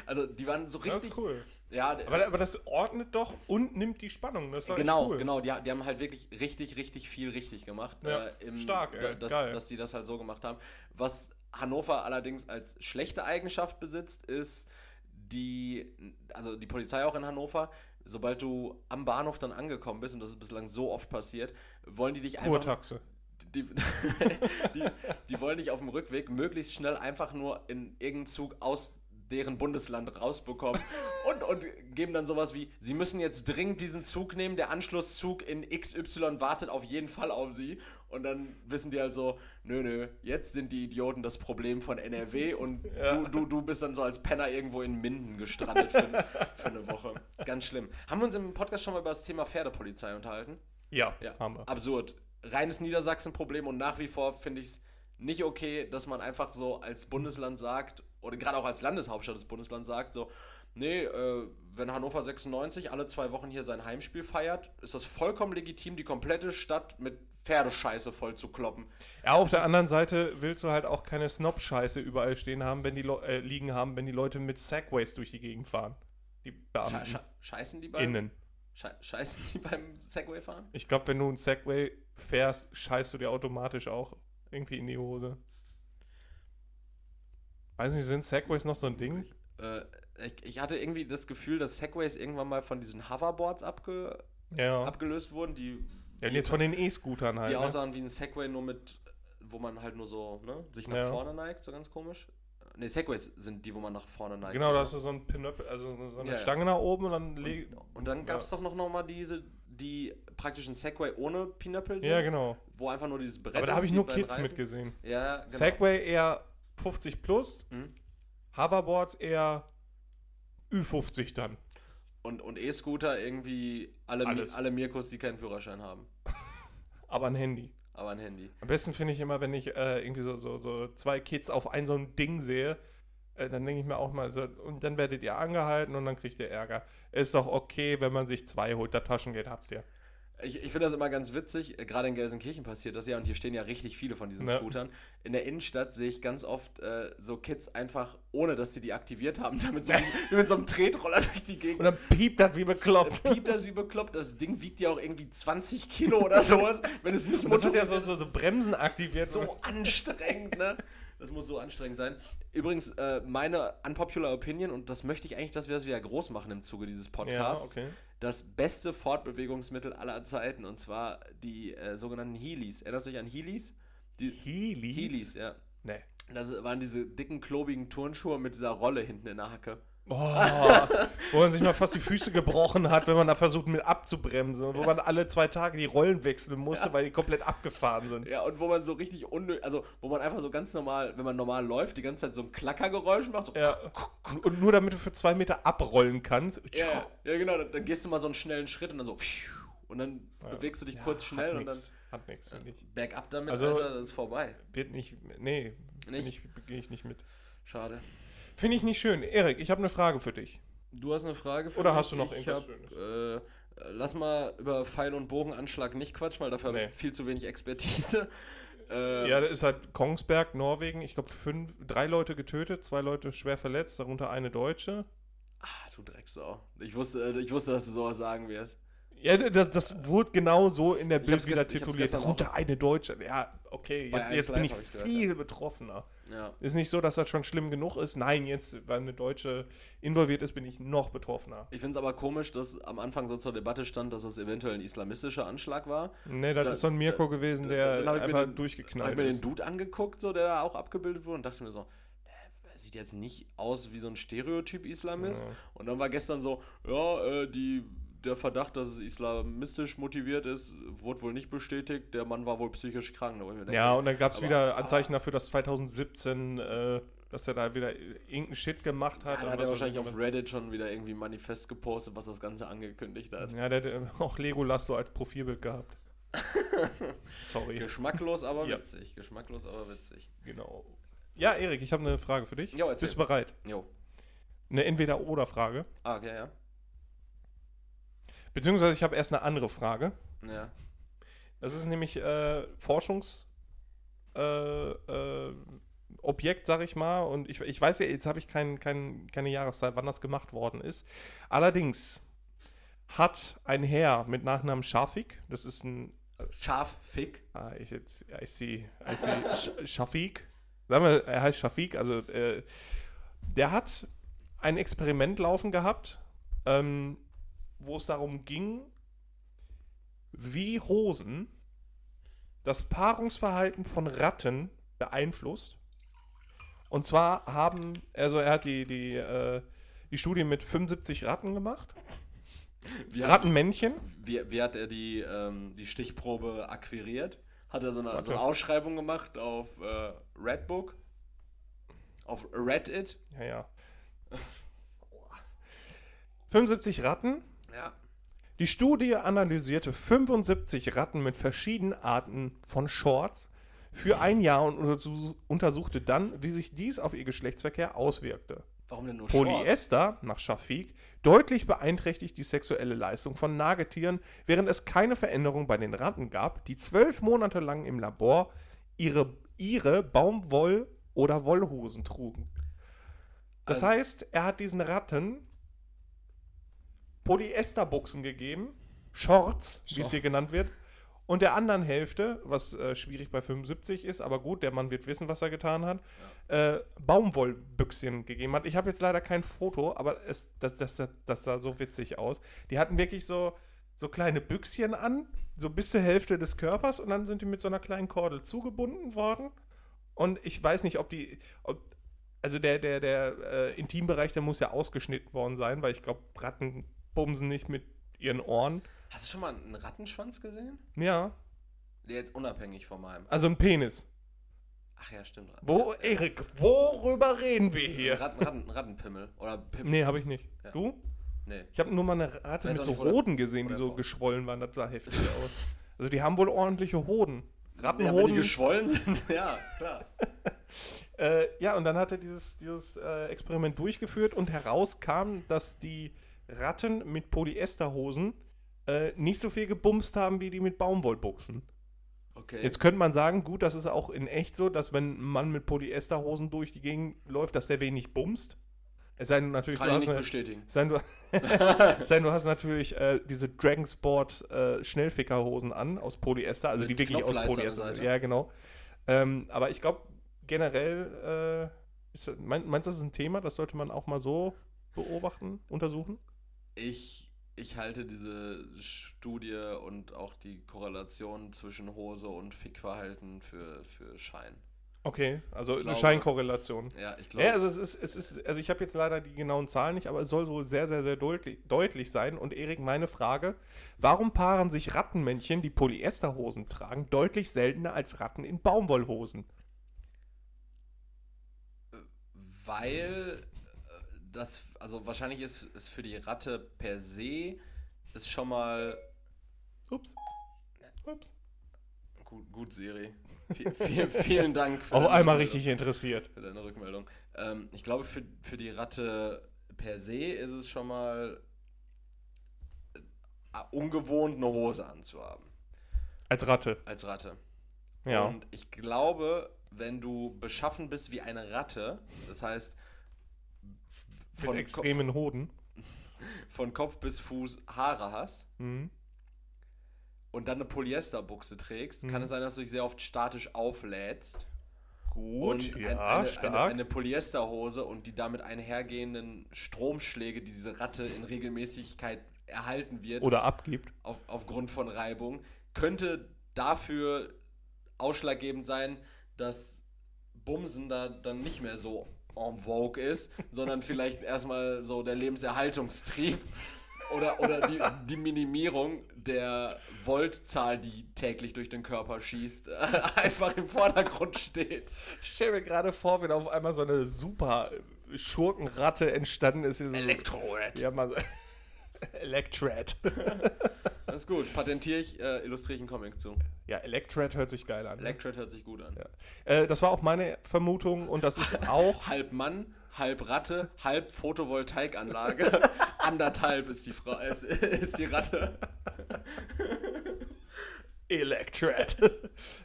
also die waren so richtig. Das ist cool. Ja, aber, aber das ordnet doch und nimmt die Spannung. Das ist genau, cool. genau. Die, die, haben halt wirklich richtig, richtig viel richtig gemacht. Ja, äh, im, stark, ey, dass, geil. dass die das halt so gemacht haben. Was Hannover allerdings als schlechte Eigenschaft besitzt, ist die, also die Polizei auch in Hannover, sobald du am Bahnhof dann angekommen bist, und das ist bislang so oft passiert, wollen die dich einfach. Kurtaxe. die, die, die wollen dich auf dem Rückweg möglichst schnell einfach nur in irgendeinen Zug aus deren Bundesland rausbekommen und, und geben dann sowas wie, sie müssen jetzt dringend diesen Zug nehmen, der Anschlusszug in XY wartet auf jeden Fall auf sie und dann wissen die halt so, nö, nö, jetzt sind die Idioten das Problem von NRW und ja. du, du, du bist dann so als Penner irgendwo in Minden gestrandet für, für eine Woche. Ganz schlimm. Haben wir uns im Podcast schon mal über das Thema Pferdepolizei unterhalten? Ja, ja. haben wir. Absurd. Reines Niedersachsen-Problem und nach wie vor finde ich es nicht okay, dass man einfach so als Bundesland sagt, oder gerade auch als Landeshauptstadt des Bundeslands sagt, so, nee, äh, wenn Hannover 96 alle zwei Wochen hier sein Heimspiel feiert, ist das vollkommen legitim, die komplette Stadt mit Pferdescheiße voll zu kloppen. Ja, auf das der anderen Seite willst du halt auch keine Snob-Scheiße überall stehen haben, wenn die äh, liegen haben, wenn die Leute mit Segways durch die Gegend fahren. Die Beamten. Sche scheißen die beim Innen. Sche scheißen die beim Segway fahren? Ich glaube, wenn du ein Segway fährst, scheißt du dir automatisch auch irgendwie in die Hose. Weiß nicht, sind Segways noch so ein Ding? Äh, ich, ich, hatte irgendwie das Gefühl, dass Segways irgendwann mal von diesen Hoverboards abge, ja. abgelöst wurden, die. Ja, jetzt von den E-Scootern halt. Die ne? aussahen wie ein Segway, nur mit, wo man halt nur so, ne, sich nach ja. vorne neigt, so ganz komisch. Ne, Segways sind die, wo man nach vorne neigt. Genau, da hast du so ein Pin also so eine ja, Stange nach oben und dann Und, und dann gab es doch noch, noch mal diese, die praktisch ein Segway ohne Pinöppel sind. Ja, genau. Wo einfach nur dieses Brett Aber da habe ich nur Kids mitgesehen. Ja, genau. Segway eher 50 plus, mhm. Hoverboards eher Ü50 dann. Und, und E-Scooter irgendwie alle, alle Mirkos, die keinen Führerschein haben. Aber ein Handy. Aber ein Handy. Am besten finde ich immer, wenn ich äh, irgendwie so, so, so zwei Kids auf ein so ein Ding sehe, äh, dann denke ich mir auch mal so, und dann werdet ihr angehalten und dann kriegt ihr Ärger. Ist doch okay, wenn man sich zwei holt, das Taschengeld habt ihr. Ich, ich finde das immer ganz witzig, äh, gerade in Gelsenkirchen passiert das ja und hier stehen ja richtig viele von diesen ja. Scootern. In der Innenstadt sehe ich ganz oft äh, so Kids einfach, ohne dass sie die aktiviert haben, damit so, mit so einem Tretroller durch die Gegend. Und dann piept das wie bekloppt. Dann piept das wie bekloppt. Das Ding wiegt ja auch irgendwie 20 Kilo oder sowas, wenn es nicht muss. Das hat ja so, so, so Bremsen aktiviert. So anstrengend, ne? Das muss so anstrengend sein. Übrigens, äh, meine unpopular Opinion, und das möchte ich eigentlich, dass wir das wieder groß machen im Zuge dieses Podcasts. Ja, okay das beste Fortbewegungsmittel aller Zeiten und zwar die äh, sogenannten Heelys. Erinnerst du dich an Heelys? Die Heelys? Heelys, ja. Nee. Das waren diese dicken, klobigen Turnschuhe mit dieser Rolle hinten in der Hacke. Oh, wo man sich mal fast die Füße gebrochen hat, wenn man da versucht mit abzubremsen und wo man alle zwei Tage die Rollen wechseln musste, ja. weil die komplett abgefahren sind. Ja, und wo man so richtig unnötig, also wo man einfach so ganz normal, wenn man normal läuft, die ganze Zeit so ein Klackergeräusch macht. So ja. Und nur damit du für zwei Meter abrollen kannst. Ja, ja genau, dann, dann, gehst du mal so einen schnellen Schritt und dann so und dann bewegst du dich kurz schnell und dann hat nichts, finde ich. Bergab damit, also, Alter, das ist vorbei. Wird nicht, nee, nicht? gehe ich nicht mit. Schade. Finde ich nicht schön. Erik, ich habe eine Frage für dich. Du hast eine Frage für Oder mich? Oder hast du noch ich irgendwas hab, Schönes? Äh, lass mal über Pfeil- und Bogenanschlag nicht quatschen, weil dafür nee. habe ich viel zu wenig Expertise. Äh, ja, das ist halt Kongsberg, Norwegen. Ich glaube, drei Leute getötet, zwei Leute schwer verletzt, darunter eine Deutsche. Ah, du Drecksau. Ich wusste, ich wusste, dass du sowas sagen wirst. Ja, das, das wurde genau so in der Bild wieder tituliert. Darunter eine Deutsche. Ja, okay, jetzt, jetzt bin ich viel gehört, betroffener. Ja. Ist nicht so, dass das schon schlimm genug ist. Nein, jetzt, weil eine Deutsche involviert ist, bin ich noch betroffener. Ich finde es aber komisch, dass am Anfang so zur Debatte stand, dass es eventuell ein islamistischer Anschlag war. Nee, das da, ist so ein Mirko da, gewesen, der da, einfach den, durchgeknallt ist. Ich habe mir den Dude angeguckt, so, der da auch abgebildet wurde und dachte mir so, sieht jetzt nicht aus wie so ein Stereotyp-Islamist. Ja. Und dann war gestern so, ja, äh, die der Verdacht, dass es islamistisch motiviert ist, wurde wohl nicht bestätigt. Der Mann war wohl psychisch krank. Denke, ja, und dann gab es wieder Anzeichen dafür, dass 2017, äh, dass er da wieder irgendeinen Shit gemacht hat. Ja, hat er wahrscheinlich auf Reddit schon wieder irgendwie ein Manifest gepostet, was das Ganze angekündigt hat. Ja, der hat auch Legolas so als Profilbild gehabt. Sorry. Geschmacklos, aber ja. witzig. Geschmacklos, aber witzig. Genau. Ja, Erik, ich habe eine Frage für dich. Jo, Bist du bereit? Jo. Eine Entweder-Oder-Frage. Ah, okay, ja. Beziehungsweise ich habe erst eine andere Frage. Ja. Das ist nämlich äh, Forschungs äh, äh, sag ich mal. Und ich, ich weiß ja, jetzt habe ich kein, kein, keine Jahreszeit, wann das gemacht worden ist. Allerdings hat ein Herr mit Nachnamen Schafik, das ist ein Schafik? Ah, ich jetzt, I see, I see, Schafik. Sagen wir, er heißt Schafik, also äh, der hat ein Experiment laufen gehabt, ähm, wo es darum ging, wie Hosen das Paarungsverhalten von Ratten beeinflusst. Und zwar haben, also er hat die, die, äh, die Studie mit 75 Ratten gemacht. Wie Rattenmännchen. Wie, wie hat er die, ähm, die Stichprobe akquiriert? Hat er so eine, so eine Ausschreibung gemacht auf äh, Redbook? Auf Reddit? Ja, ja. 75 Ratten. Ja. Die Studie analysierte 75 Ratten mit verschiedenen Arten von Shorts für ein Jahr und untersuchte dann, wie sich dies auf ihr Geschlechtsverkehr auswirkte. Warum denn nur Polyester, Shorts? nach Shafik, deutlich beeinträchtigt die sexuelle Leistung von Nagetieren, während es keine Veränderung bei den Ratten gab, die zwölf Monate lang im Labor ihre, ihre Baumwoll- oder Wollhosen trugen. Das also, heißt, er hat diesen Ratten Polyesterbuchsen gegeben, Shorts, wie es hier genannt wird, und der anderen Hälfte, was äh, schwierig bei 75 ist, aber gut, der Mann wird wissen, was er getan hat, äh, Baumwollbüchschen gegeben hat. Ich habe jetzt leider kein Foto, aber es, das, das, das, das, sah so witzig aus. Die hatten wirklich so, so kleine Büchschen an, so bis zur Hälfte des Körpers und dann sind die mit so einer kleinen Kordel zugebunden worden. Und ich weiß nicht, ob die, ob, also der, der, der äh, Intimbereich, der muss ja ausgeschnitten worden sein, weil ich glaube, Ratten bumsen nicht mit ihren Ohren. Hast du schon mal einen Rattenschwanz gesehen? Ja. Jetzt unabhängig von meinem. Also ein Penis. Ach ja, stimmt. Wo, Erik, worüber reden wir hier? Ratten, Ratten, Rattenpimmel. Oder Pimmel. Nee, habe ich nicht. Ja. Du? Nee. Ich habe nur mal eine Ratte mit so Hoden gesehen, die so vor. geschwollen waren. Das sah heftig aus. Also die haben wohl ordentliche Hoden. Rattenhoden. Ja, wenn die geschwollen sind, ja, klar. äh, ja, und dann hat er dieses, dieses äh, Experiment durchgeführt und herauskam, dass die Ratten mit Polyesterhosen äh, nicht so viel gebumst haben wie die mit Baumwollbuchsen. Okay. Jetzt könnte man sagen, gut, das ist auch in echt so, dass wenn ein Mann mit Polyesterhosen durch die Gegend läuft, dass der wenig bumst. Es sei denn natürlich, Kann du ich hast nicht eine, bestätigen. Es sei, du, sei du hast natürlich äh, diese Dragon Sport äh, Schnellfickerhosen an aus Polyester, also mit die wirklich aus Polyester. Ja, genau. Ähm, aber ich glaube generell, äh, ist, mein, meinst du, das ist ein Thema, das sollte man auch mal so beobachten, untersuchen? Ich ich halte diese Studie und auch die Korrelation zwischen Hose und Fickverhalten für, für Schein. Okay, also ich eine Scheinkorrelation. Ja, ich glaube. Ja, also es ist, es ist, also ich habe jetzt leider die genauen Zahlen nicht, aber es soll so sehr, sehr, sehr deutlich, deutlich sein. Und Erik, meine Frage: Warum paaren sich Rattenmännchen, die Polyesterhosen tragen, deutlich seltener als Ratten in Baumwollhosen? Weil das, also wahrscheinlich ist, ist für die Ratte per se ist schon mal. Ups. Ups. Gut, gut Siri. V viel, vielen Dank für Auf einmal richtig interessiert. Für deine Rückmeldung. Ähm, ich glaube, für, für die Ratte per se ist es schon mal äh, ungewohnt, eine Hose anzuhaben. Als Ratte. Als Ratte. Ja. Und ich glaube, wenn du beschaffen bist wie eine Ratte, das heißt, von extremen Kopf, Hoden. Von Kopf bis Fuß Haare hast mhm. und dann eine Polyesterbuchse trägst, mhm. kann es sein, dass du dich sehr oft statisch auflädst. Gut, und ja, ein, eine, eine, eine, Polyesterhose und die damit einhergehenden Stromschläge, die diese Ratte in Regelmäßigkeit erhalten wird. Oder abgibt. Auf, aufgrund von Reibung, könnte dafür ausschlaggebend sein, dass Bumsen da dann nicht mehr so en vogue ist, sondern vielleicht erstmal so der Lebenserhaltungstrieb oder, oder die, die Minimierung der Voltzahl, die täglich durch den Körper schießt, einfach im Vordergrund steht. Ich stelle mir gerade vor, wenn auf einmal so eine super Schurkenratte entstanden ist. Elektrorat. Ja, man. Electrat. Das ist gut. Patentiere ich, äh, illustriere ich einen Comic zu. Ja, Electrat hört sich geil an. Ne? Electrat hört sich gut an. Ja. Äh, das war auch meine Vermutung und das ist auch. halb Mann, halb Ratte, halb Photovoltaikanlage. Anderthalb ist die, Frau, ist, ist die Ratte. Electrat.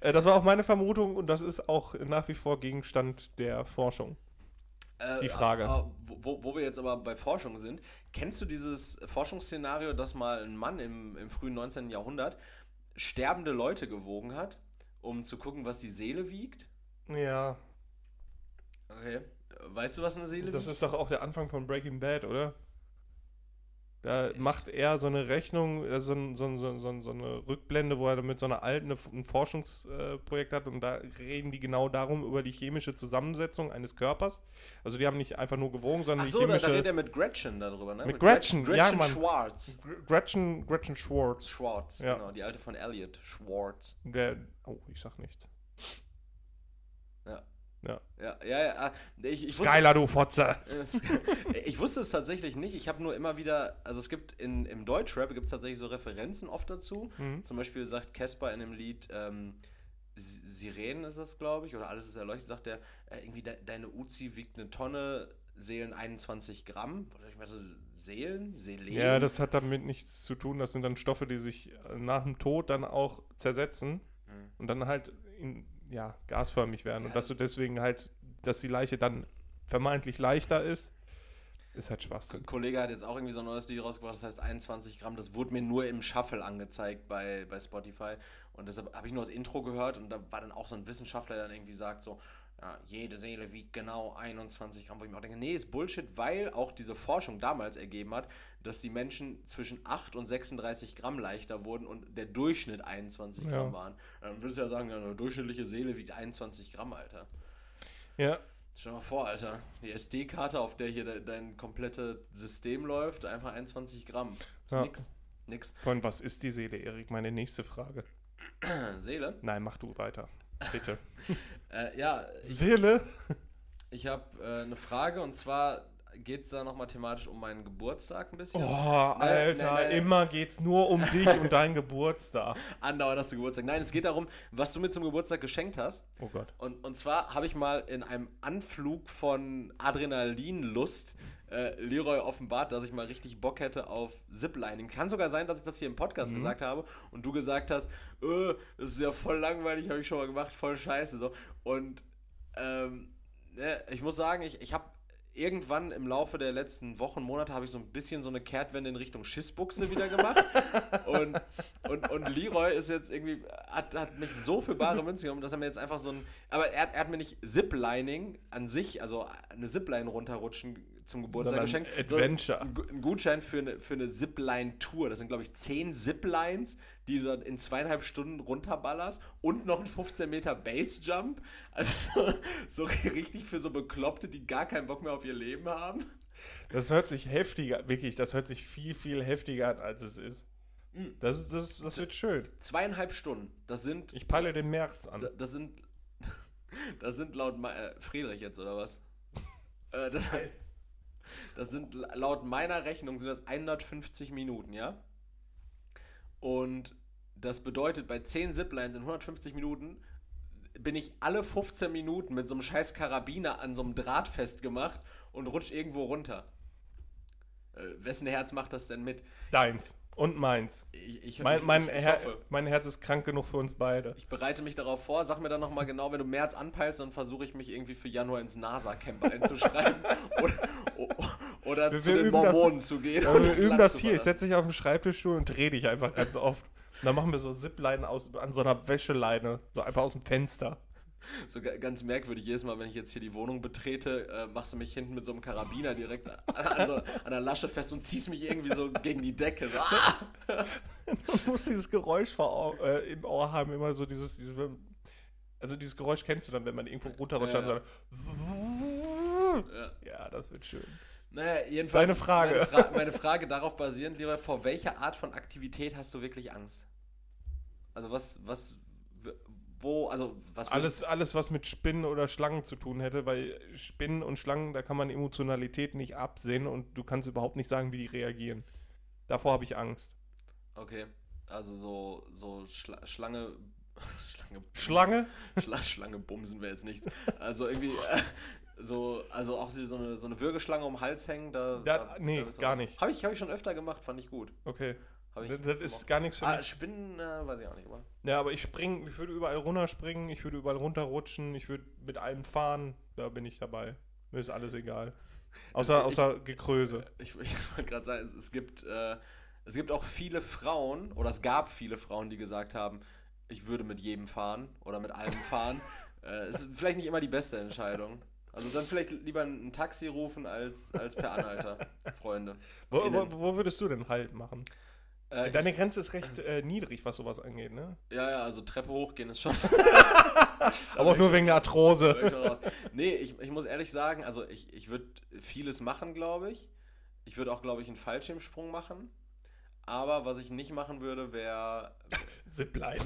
Äh, das war auch meine Vermutung und das ist auch nach wie vor Gegenstand der Forschung. Äh, die Frage. Äh, wo, wo, wir jetzt aber bei Forschung sind, kennst du dieses Forschungsszenario, dass mal ein Mann im, im frühen 19. Jahrhundert sterbende Leute gewogen hat, um zu gucken, was die Seele wiegt? Ja. Okay. Weißt du, was eine Seele das wiegt? Das ist doch auch der Anfang von Breaking Bad, oder? Da macht er so eine Rechnung, äh, so, so, so, so, eine Rückblende, wo er mit so einer alten ein Forschungsprojekt hat und da reden die genau darum, über die chemische Zusammensetzung eines Körpers. Also die haben nicht einfach nur gewogen, sondern Ach so, die chemische... da, da redet er mit Gretchen darüber, ne? Mit, mit Gretchen, Gretchen, Gretchen ja. Schwartz. Gretchen, Gretchen Schwartz. Schwartz, ja. genau, die alte von Elliot Schwartz. Der, oh, ich sag nichts. Ja. Ja. Ja, ja. Ah, ich, ich wusste, Geiler, du Fotze. ich wusste es tatsächlich nicht. Ich habe nur immer wieder, also es gibt in, im Deutschrap gibt es tatsächlich so Referenzen oft dazu. Mhm. Zum Beispiel sagt Casper in dem Lied, ähm, Sirenen ist das, glaube ich, oder alles ist erleuchtet, sagt er, äh, irgendwie de deine Uzi wiegt eine Tonne, Seelen 21 Gramm. Oder ich meine, Seelen? Seelen? Ja, das hat damit nichts zu tun. Das sind dann Stoffe, die sich nach dem Tod dann auch zersetzen mhm. und dann halt in ja, gasförmig werden. Und dass du deswegen halt, dass die Leiche dann vermeintlich leichter ist, ist halt Spaß. Ein Kollege hat jetzt auch irgendwie so ein neues Lied rausgebracht, das heißt 21 Gramm. Das wurde mir nur im Shuffle angezeigt bei, bei Spotify. Und deshalb habe ich nur das Intro gehört und da war dann auch so ein Wissenschaftler, der dann irgendwie sagt so, ja, jede Seele wiegt genau 21 Gramm, wo ich mir auch denke, nee, ist Bullshit, weil auch diese Forschung damals ergeben hat, dass die Menschen zwischen 8 und 36 Gramm leichter wurden und der Durchschnitt 21 Gramm ja. waren. Dann würdest du ja sagen, eine durchschnittliche Seele wiegt 21 Gramm, Alter. Ja. Stell dir mal vor, Alter, die SD-Karte, auf der hier de dein komplettes System läuft, einfach 21 Gramm. Ist ja. nix. Nix. Von was ist die Seele, Erik? Meine nächste Frage. Seele? Nein, mach du weiter. Bitte. äh, ja. Ich, Seele? Ich habe äh, eine Frage und zwar geht es da nochmal thematisch um meinen Geburtstag ein bisschen. Oh, Alter, nee, nee, nee. immer geht's nur um dich und deinen Geburtstag. Andauernd hast du Geburtstag. Nein, es geht darum, was du mir zum Geburtstag geschenkt hast. Oh Gott. Und, und zwar habe ich mal in einem Anflug von Adrenalinlust äh, Leroy offenbart, dass ich mal richtig Bock hätte auf Ziplining. Kann sogar sein, dass ich das hier im Podcast mhm. gesagt habe und du gesagt hast, äh, das ist ja voll langweilig, habe ich schon mal gemacht, voll scheiße. So. Und ähm, ne, ich muss sagen, ich, ich habe irgendwann im Laufe der letzten Wochen, Monate habe ich so ein bisschen so eine Kehrtwende in Richtung Schissbuchse wieder gemacht. und, und, und Leroy ist jetzt irgendwie, hat, hat mich so für bare Münze genommen, dass er mir jetzt einfach so ein, aber er, er hat mir nicht Ziplining an sich, also eine Zipline runterrutschen zum Geburtstag geschenkt. Adventure. So, ein Gutschein für eine, für eine Zipline-Tour. Das sind, glaube ich, zehn Ziplines, die du dann in zweieinhalb Stunden runterballerst und noch ein 15 Meter Base-Jump. Also so richtig für so Bekloppte, die gar keinen Bock mehr auf ihr Leben haben. Das hört sich heftiger, wirklich, das hört sich viel, viel heftiger an, als es ist. Hm. Das, das, das wird schön. Zweieinhalb Stunden. Das sind. Ich peile den März an. Das sind. Das sind laut äh, Friedrich jetzt, oder was? äh, das, das sind laut meiner Rechnung sind das 150 Minuten, ja? Und das bedeutet, bei 10 Ziplines in 150 Minuten bin ich alle 15 Minuten mit so einem scheiß Karabiner an so einem Draht festgemacht und rutsch irgendwo runter. Äh, wessen Herz macht das denn mit? Deins. Und meins. Ich, ich, mein, mein, ich, Her mein Herz ist krank genug für uns beide. Ich bereite mich darauf vor. Sag mir dann nochmal genau, wenn du März anpeilst, dann versuche ich mich irgendwie für Januar ins NASA-Camp einzuschreiben. oder, oder wir, zu wir den Mormonen das, zu gehen. Wir üben das hier. Ich setze dich auf den Schreibtischstuhl und drehe dich einfach ganz oft. Und dann machen wir so Zipleinen aus, an so einer Wäscheleine. So einfach aus dem Fenster. So ganz merkwürdig, jedes Mal, wenn ich jetzt hier die Wohnung betrete, äh, machst du mich hinten mit so einem Karabiner direkt an, so, an der Lasche fest und ziehst mich irgendwie so gegen die Decke. So. Ah! du musst dieses Geräusch vor, äh, im Ohr haben, immer so dieses, dieses, also dieses Geräusch kennst du dann, wenn man irgendwo runterrutscht ja, ja. So, ja. ja, das wird schön. Naja, jedenfalls. Deine Frage. Meine, Fra meine Frage darauf basierend, lieber, vor welcher Art von Aktivität hast du wirklich Angst? Also was, was, wo, also was alles, alles, was mit Spinnen oder Schlangen zu tun hätte, weil Spinnen und Schlangen, da kann man Emotionalität nicht absehen und du kannst überhaupt nicht sagen, wie die reagieren. Davor habe ich Angst. Okay, also so, so Schla Schlange. Schlange? Schlange? Schla Schlange bumsen wäre jetzt nichts. Also irgendwie. Äh, so, also auch so eine, so eine Würgeschlange um den Hals hängen, da. da, da nee, da gar nicht. Habe ich, hab ich schon öfter gemacht, fand ich gut. Okay. das, das ist gar nichts für ah, mich. Spinnen, äh, weiß ich auch nicht immer. Ja, aber ich springe, ich würde überall runterspringen, ich würde überall runterrutschen, ich würde mit allem fahren, da bin ich dabei. Mir ist alles egal. Außer, außer ich, Gekröse. Ich, ich wollte gerade sagen, es, es gibt, äh, es gibt auch viele Frauen, oder es gab viele Frauen, die gesagt haben, ich würde mit jedem fahren oder mit allem fahren. äh, ist vielleicht nicht immer die beste Entscheidung. Also dann vielleicht lieber ein Taxi rufen als, als per Anhalter, Freunde. Wo, wo, wo, würdest du denn Halt machen? Äh, Deine ich, Grenze ist recht äh, niedrig, was sowas angeht, ne? Ja, ja, also Treppe hochgehen ist schon. Aber auch nur wegen der Arthrose. nee, ich, ich muss ehrlich sagen, also ich, ich würde vieles machen, glaube ich. Ich würde auch, glaube ich, einen Fallschirmsprung machen. Aber was ich nicht machen würde, wäre. Zipline.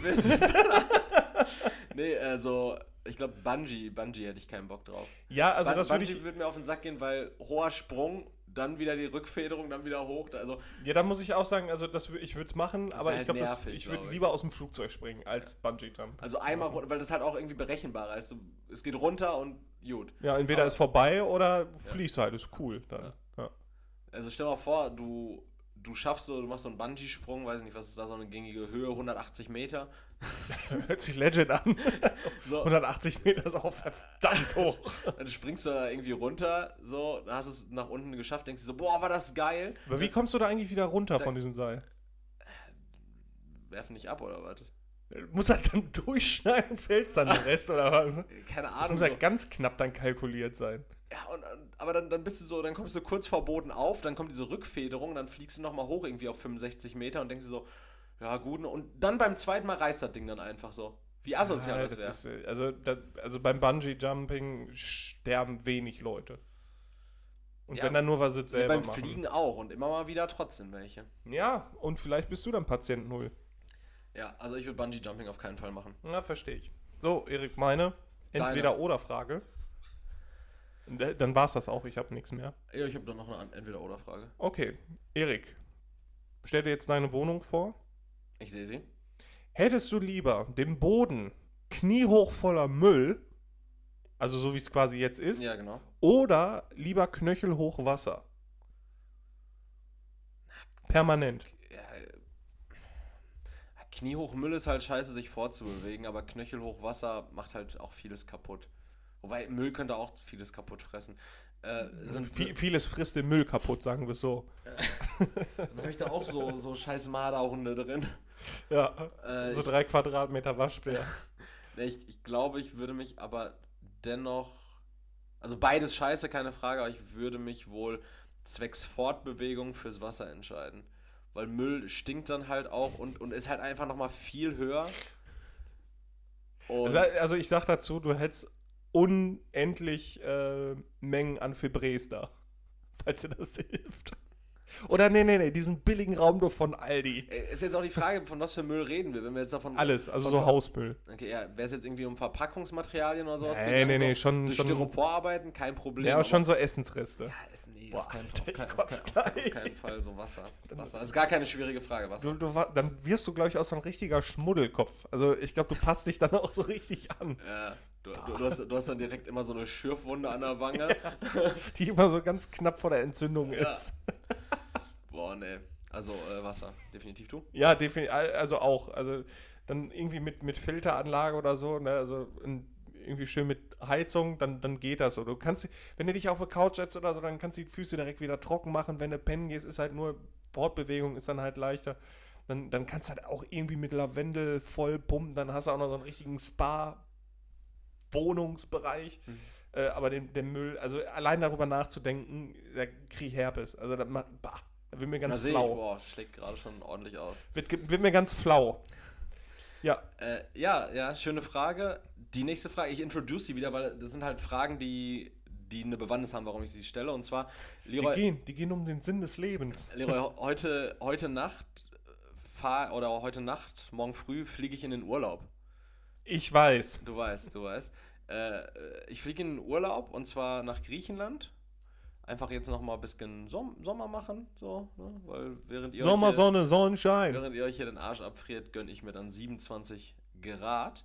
nee, also ich glaube Bungee, Bungee hätte ich keinen Bock drauf. Ja, also Bun das würde ich... würde mir auf den Sack gehen, weil hoher Sprung, dann wieder die Rückfederung, dann wieder hoch. Also ja, da muss ich auch sagen, also das, ich würde es machen, aber ich halt glaube, ich würde lieber aus dem Flugzeug springen als ja. Bungee Jump. Also einmal, weil das halt auch irgendwie berechenbarer ist. Es geht runter und gut. Ja, entweder aber, ist vorbei oder fliegst ja. halt, ist cool dann. Ja. Also stell dir mal vor, du du schaffst so, du machst so einen Bungee-Sprung, weiß nicht, was ist da so eine gängige Höhe, 180 Meter. Hört sich legend an. So. 180 Meter ist auch verdammt hoch. Dann springst du da irgendwie runter, so, dann hast du es nach unten geschafft, denkst du so, boah, war das geil. Aber wie kommst du da eigentlich wieder runter da, von diesem Seil? Werfen nicht ab oder was? Du musst halt dann durchschneiden, fällst dann den Rest oder was? Keine Ahnung. Das muss halt so. ganz knapp dann kalkuliert sein. Ja, und, aber dann, dann bist du so, dann kommst du kurz vor Boden auf, dann kommt diese Rückfederung, dann fliegst du nochmal hoch irgendwie auf 65 Meter und denkst du so, ja gut, und dann beim zweiten Mal reißt das Ding dann einfach so. Wie asozial ja, das wäre. Äh, also, das, also beim Bungee-Jumping sterben wenig Leute. Und ja, wenn dann nur was selber ja, beim machen. Fliegen auch und immer mal wieder trotzdem welche. Ja, und vielleicht bist du dann Patient Null. Ja, also ich würde Bungee-Jumping auf keinen Fall machen. Na, verstehe ich. So, Erik, meine Entweder-Oder-Frage. Dann war es das auch, ich habe nichts mehr. Ja, ich habe dann noch eine Entweder-Oder-Frage. Okay, Erik, stell dir jetzt deine Wohnung vor. Ich sehe sie. Hättest du lieber den Boden kniehoch voller Müll, also so wie es quasi jetzt ist, ja, genau. oder lieber knöchelhoch Wasser? Permanent. Ja, kniehoch Müll ist halt scheiße, sich fortzubewegen, aber knöchelhoch Wasser macht halt auch vieles kaputt. Wobei Müll könnte auch vieles kaputt fressen. Äh, sind, v vieles frisst den Müll kaputt, sagen wir es so. Da auch so, so scheiß Marderhunde drin. Ja, äh, so ich, drei Quadratmeter Waschbär. ich, ich glaube, ich würde mich aber dennoch, also beides scheiße, keine Frage, aber ich würde mich wohl zwecks Fortbewegung fürs Wasser entscheiden. Weil Müll stinkt dann halt auch und, und ist halt einfach nochmal viel höher. Und also ich sag dazu, du hättest unendlich äh, Mengen an Fibres da. Falls dir das hilft. Oder nee, nee, nee, diesen billigen Raumduft von Aldi. Ist jetzt auch die Frage, von was für Müll reden wir, wenn wir jetzt davon. Alles, also so Hausmüll. Okay, ja, wäre es jetzt irgendwie um Verpackungsmaterialien oder sowas? Nee, nee, nee, schon. Durch schon, Styropor arbeiten, kein Problem. Ja, aber schon so Essensreste. Ja, nee, Boah, auf, keinen, auf, kein, auf, kein, auf, keinen Fall so Wasser. Wasser. Das ist gar keine schwierige Frage, Wasser. Du, du, dann wirst du, glaube ich, auch so ein richtiger Schmuddelkopf. Also ich glaube, du passt dich dann auch so richtig an. Ja. Du, du, du, hast, du, hast, dann direkt immer so eine Schürfwunde an der Wange. Ja, die immer so ganz knapp vor der Entzündung ja. ist. Boah, ne. Also äh, Wasser, definitiv du? Ja, definitiv, also auch. Also dann irgendwie mit, mit Filteranlage oder so, ne? also in, irgendwie schön mit Heizung, dann, dann geht das so. Du kannst, wenn du dich auf der Couch setzt oder so, dann kannst du die Füße direkt wieder trocken machen. Wenn du pennen gehst, ist halt nur Fortbewegung, ist dann halt leichter. Dann, dann kannst du halt auch irgendwie mit Lavendel voll pumpen, dann hast du auch noch so einen richtigen Spa Wohnungsbereich. Mhm. Äh, aber den, den Müll, also allein darüber nachzudenken, da kriege ich Herpes. Also da, bah, da wird mir ganz da flau. Ich, boah, schlägt gerade schon ordentlich aus. Wird, wird mir ganz flau. Ja. Äh, ja, ja, schöne Frage. Die nächste Frage, ich introduce die wieder, weil das sind halt Fragen, die, die eine Bewandtnis haben, warum ich sie stelle. Und zwar, Leroy. Die gehen, die gehen um den Sinn des Lebens. Leroy, heute, heute Nacht fahr, oder heute Nacht, morgen früh fliege ich in den Urlaub. Ich weiß. Du weißt, du weißt. Äh, ich fliege in den Urlaub und zwar nach Griechenland. Einfach jetzt noch mal ein bisschen Som Sommer machen, so, ne? weil während ihr Sommer, euch hier, Sonne, Sonnenschein. Während ihr euch hier den Arsch abfriert, gönne ich mir dann 27 Grad.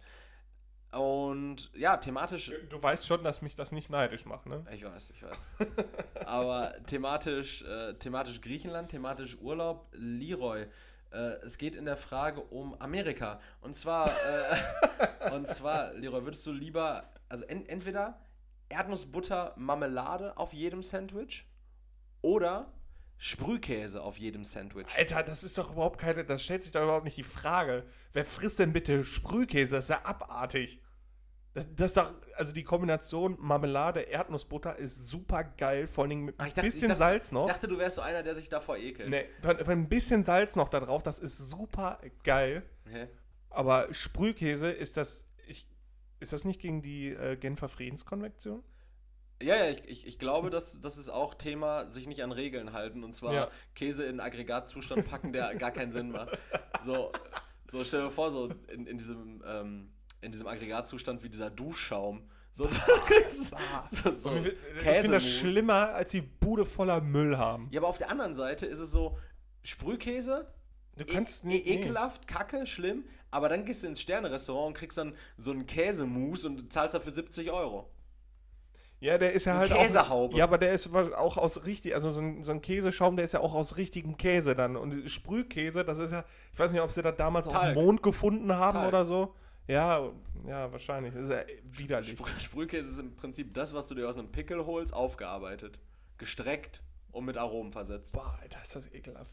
Und ja, thematisch. Du weißt schon, dass mich das nicht neidisch macht, ne? Ich weiß, ich weiß. Aber thematisch, äh, thematisch Griechenland, thematisch Urlaub. Leroy, äh, es geht in der Frage um Amerika. Und zwar, äh, und zwar, Leroy, würdest du lieber, also en entweder Erdnussbutter Marmelade auf jedem Sandwich oder Sprühkäse auf jedem Sandwich. Alter, das ist doch überhaupt keine, das stellt sich doch überhaupt nicht die Frage. Wer frisst denn bitte Sprühkäse? Das ist ja abartig. Das, das doch, also die Kombination Marmelade, Erdnussbutter ist super geil, vor allem mit ein dachte, bisschen dachte, Salz noch. Ich dachte, du wärst so einer, der sich davor ekelt. Nee, ein bisschen Salz noch da drauf, das ist super geil. Hä? Aber Sprühkäse ist das, ich, ist das nicht gegen die äh, Genfer Friedenskonvention? Ja, ja, ich, ich, ich glaube, dass das ist auch Thema, sich nicht an Regeln halten und zwar ja. Käse in Aggregatzustand packen, der gar keinen Sinn macht. So, so stell dir vor, so in, in diesem ähm, in diesem Aggregatzustand wie dieser Duschschaum. So, so, so ich finde das schlimmer, als die Bude voller Müll haben. Ja, aber auf der anderen Seite ist es so, Sprühkäse, du kannst e nicht, ekelhaft, nee. kacke, schlimm, aber dann gehst du ins Sterne-Restaurant und kriegst dann so einen Käsemousse und zahlst dafür 70 Euro. Ja, der ist ja halt Käsehaube. Auch, ja, aber der ist auch aus richtig, also so ein, so ein, Käseschaum, der ist ja auch aus richtigem Käse dann. Und Sprühkäse, das ist ja, ich weiß nicht, ob sie das damals Talg. auf dem Mond gefunden haben Talg. oder so. Ja, ja, wahrscheinlich. Das ist ja widerlich. Sprü Sprühkäse ist im Prinzip das, was du dir aus einem Pickel holst, aufgearbeitet. Gestreckt und mit Aromen versetzt. Boah, Alter, ist das ekelhaft.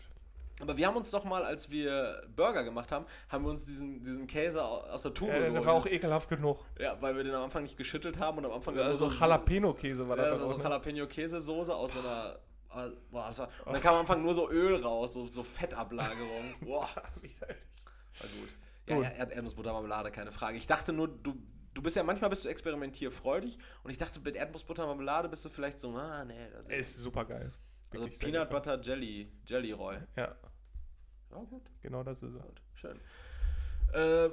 Aber wir haben uns doch mal, als wir Burger gemacht haben, haben wir uns diesen, diesen Käse aus der Tube ja, geholt. Der war auch ekelhaft genug. Ja, weil wir den am Anfang nicht geschüttelt haben und am Anfang... Ja, so Jalapeno-Käse war ja, das. Ja, so, so Jalapeno-Käsesoße aus so einer... Ah, boah, war, und dann kam am Anfang nur so Öl raus, so, so Fettablagerung. Boah. War gut. Ja, ja Erd Erdnussbutter, Marmelade, keine Frage. Ich dachte nur, du, du bist ja manchmal bist du experimentierfreudig und ich dachte, mit Erdnussbutter, Marmelade bist du vielleicht so, ah, nee. Das ist super geil. Also Peanut Butter Jelly, Jelly Roy. Ja. Ja, gut. Genau das ist es. Schön. Äh,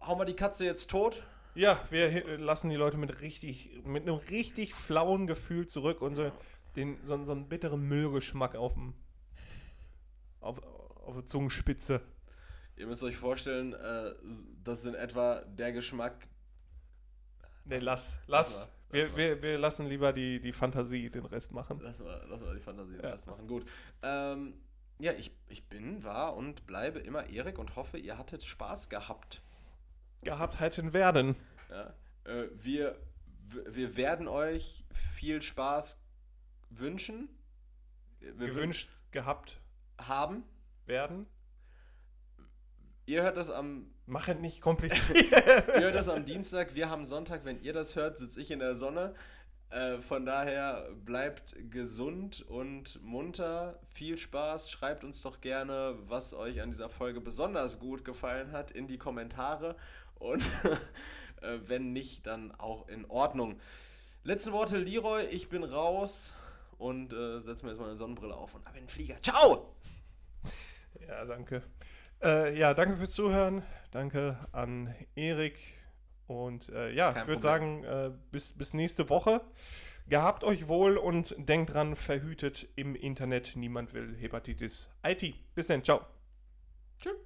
hauen wir die Katze jetzt tot? Ja, wir lassen die Leute mit richtig, mit einem richtig flauen Gefühl zurück und so, den, so, so einen bitteren Müllgeschmack auf dem, auf, auf der Zungenspitze. Ihr müsst euch vorstellen, äh, das ist in etwa der Geschmack. Nee, lass, lass. lass wir, wir, wir lassen lieber die, die Fantasie den Rest machen. Lass mal, lass mal die Fantasie den ja. Rest machen. Gut. Ähm, ja, ich, ich bin, war und bleibe immer Erik und hoffe, ihr hattet Spaß gehabt. Gehabt hätten werden. Ja, äh, wir, wir werden euch viel Spaß wünschen. Wir Gewünscht, gehabt. Haben. Werden. Ihr hört das am. Mach es nicht kompliziert. ihr hört das am Dienstag, wir haben Sonntag. Wenn ihr das hört, sitze ich in der Sonne. Äh, von daher bleibt gesund und munter. Viel Spaß. Schreibt uns doch gerne, was euch an dieser Folge besonders gut gefallen hat, in die Kommentare. Und äh, wenn nicht, dann auch in Ordnung. Letzte Worte, Leroy. Ich bin raus und äh, setze mir jetzt mal eine Sonnenbrille auf und ab in den Flieger. Ciao! Ja, danke. Äh, ja, danke fürs Zuhören. Danke an Erik. Und äh, ja, Kein ich würde sagen, äh, bis, bis nächste Woche. Gehabt euch wohl und denkt dran, verhütet im Internet. Niemand will Hepatitis IT. Bis dann, ciao. Tschüss.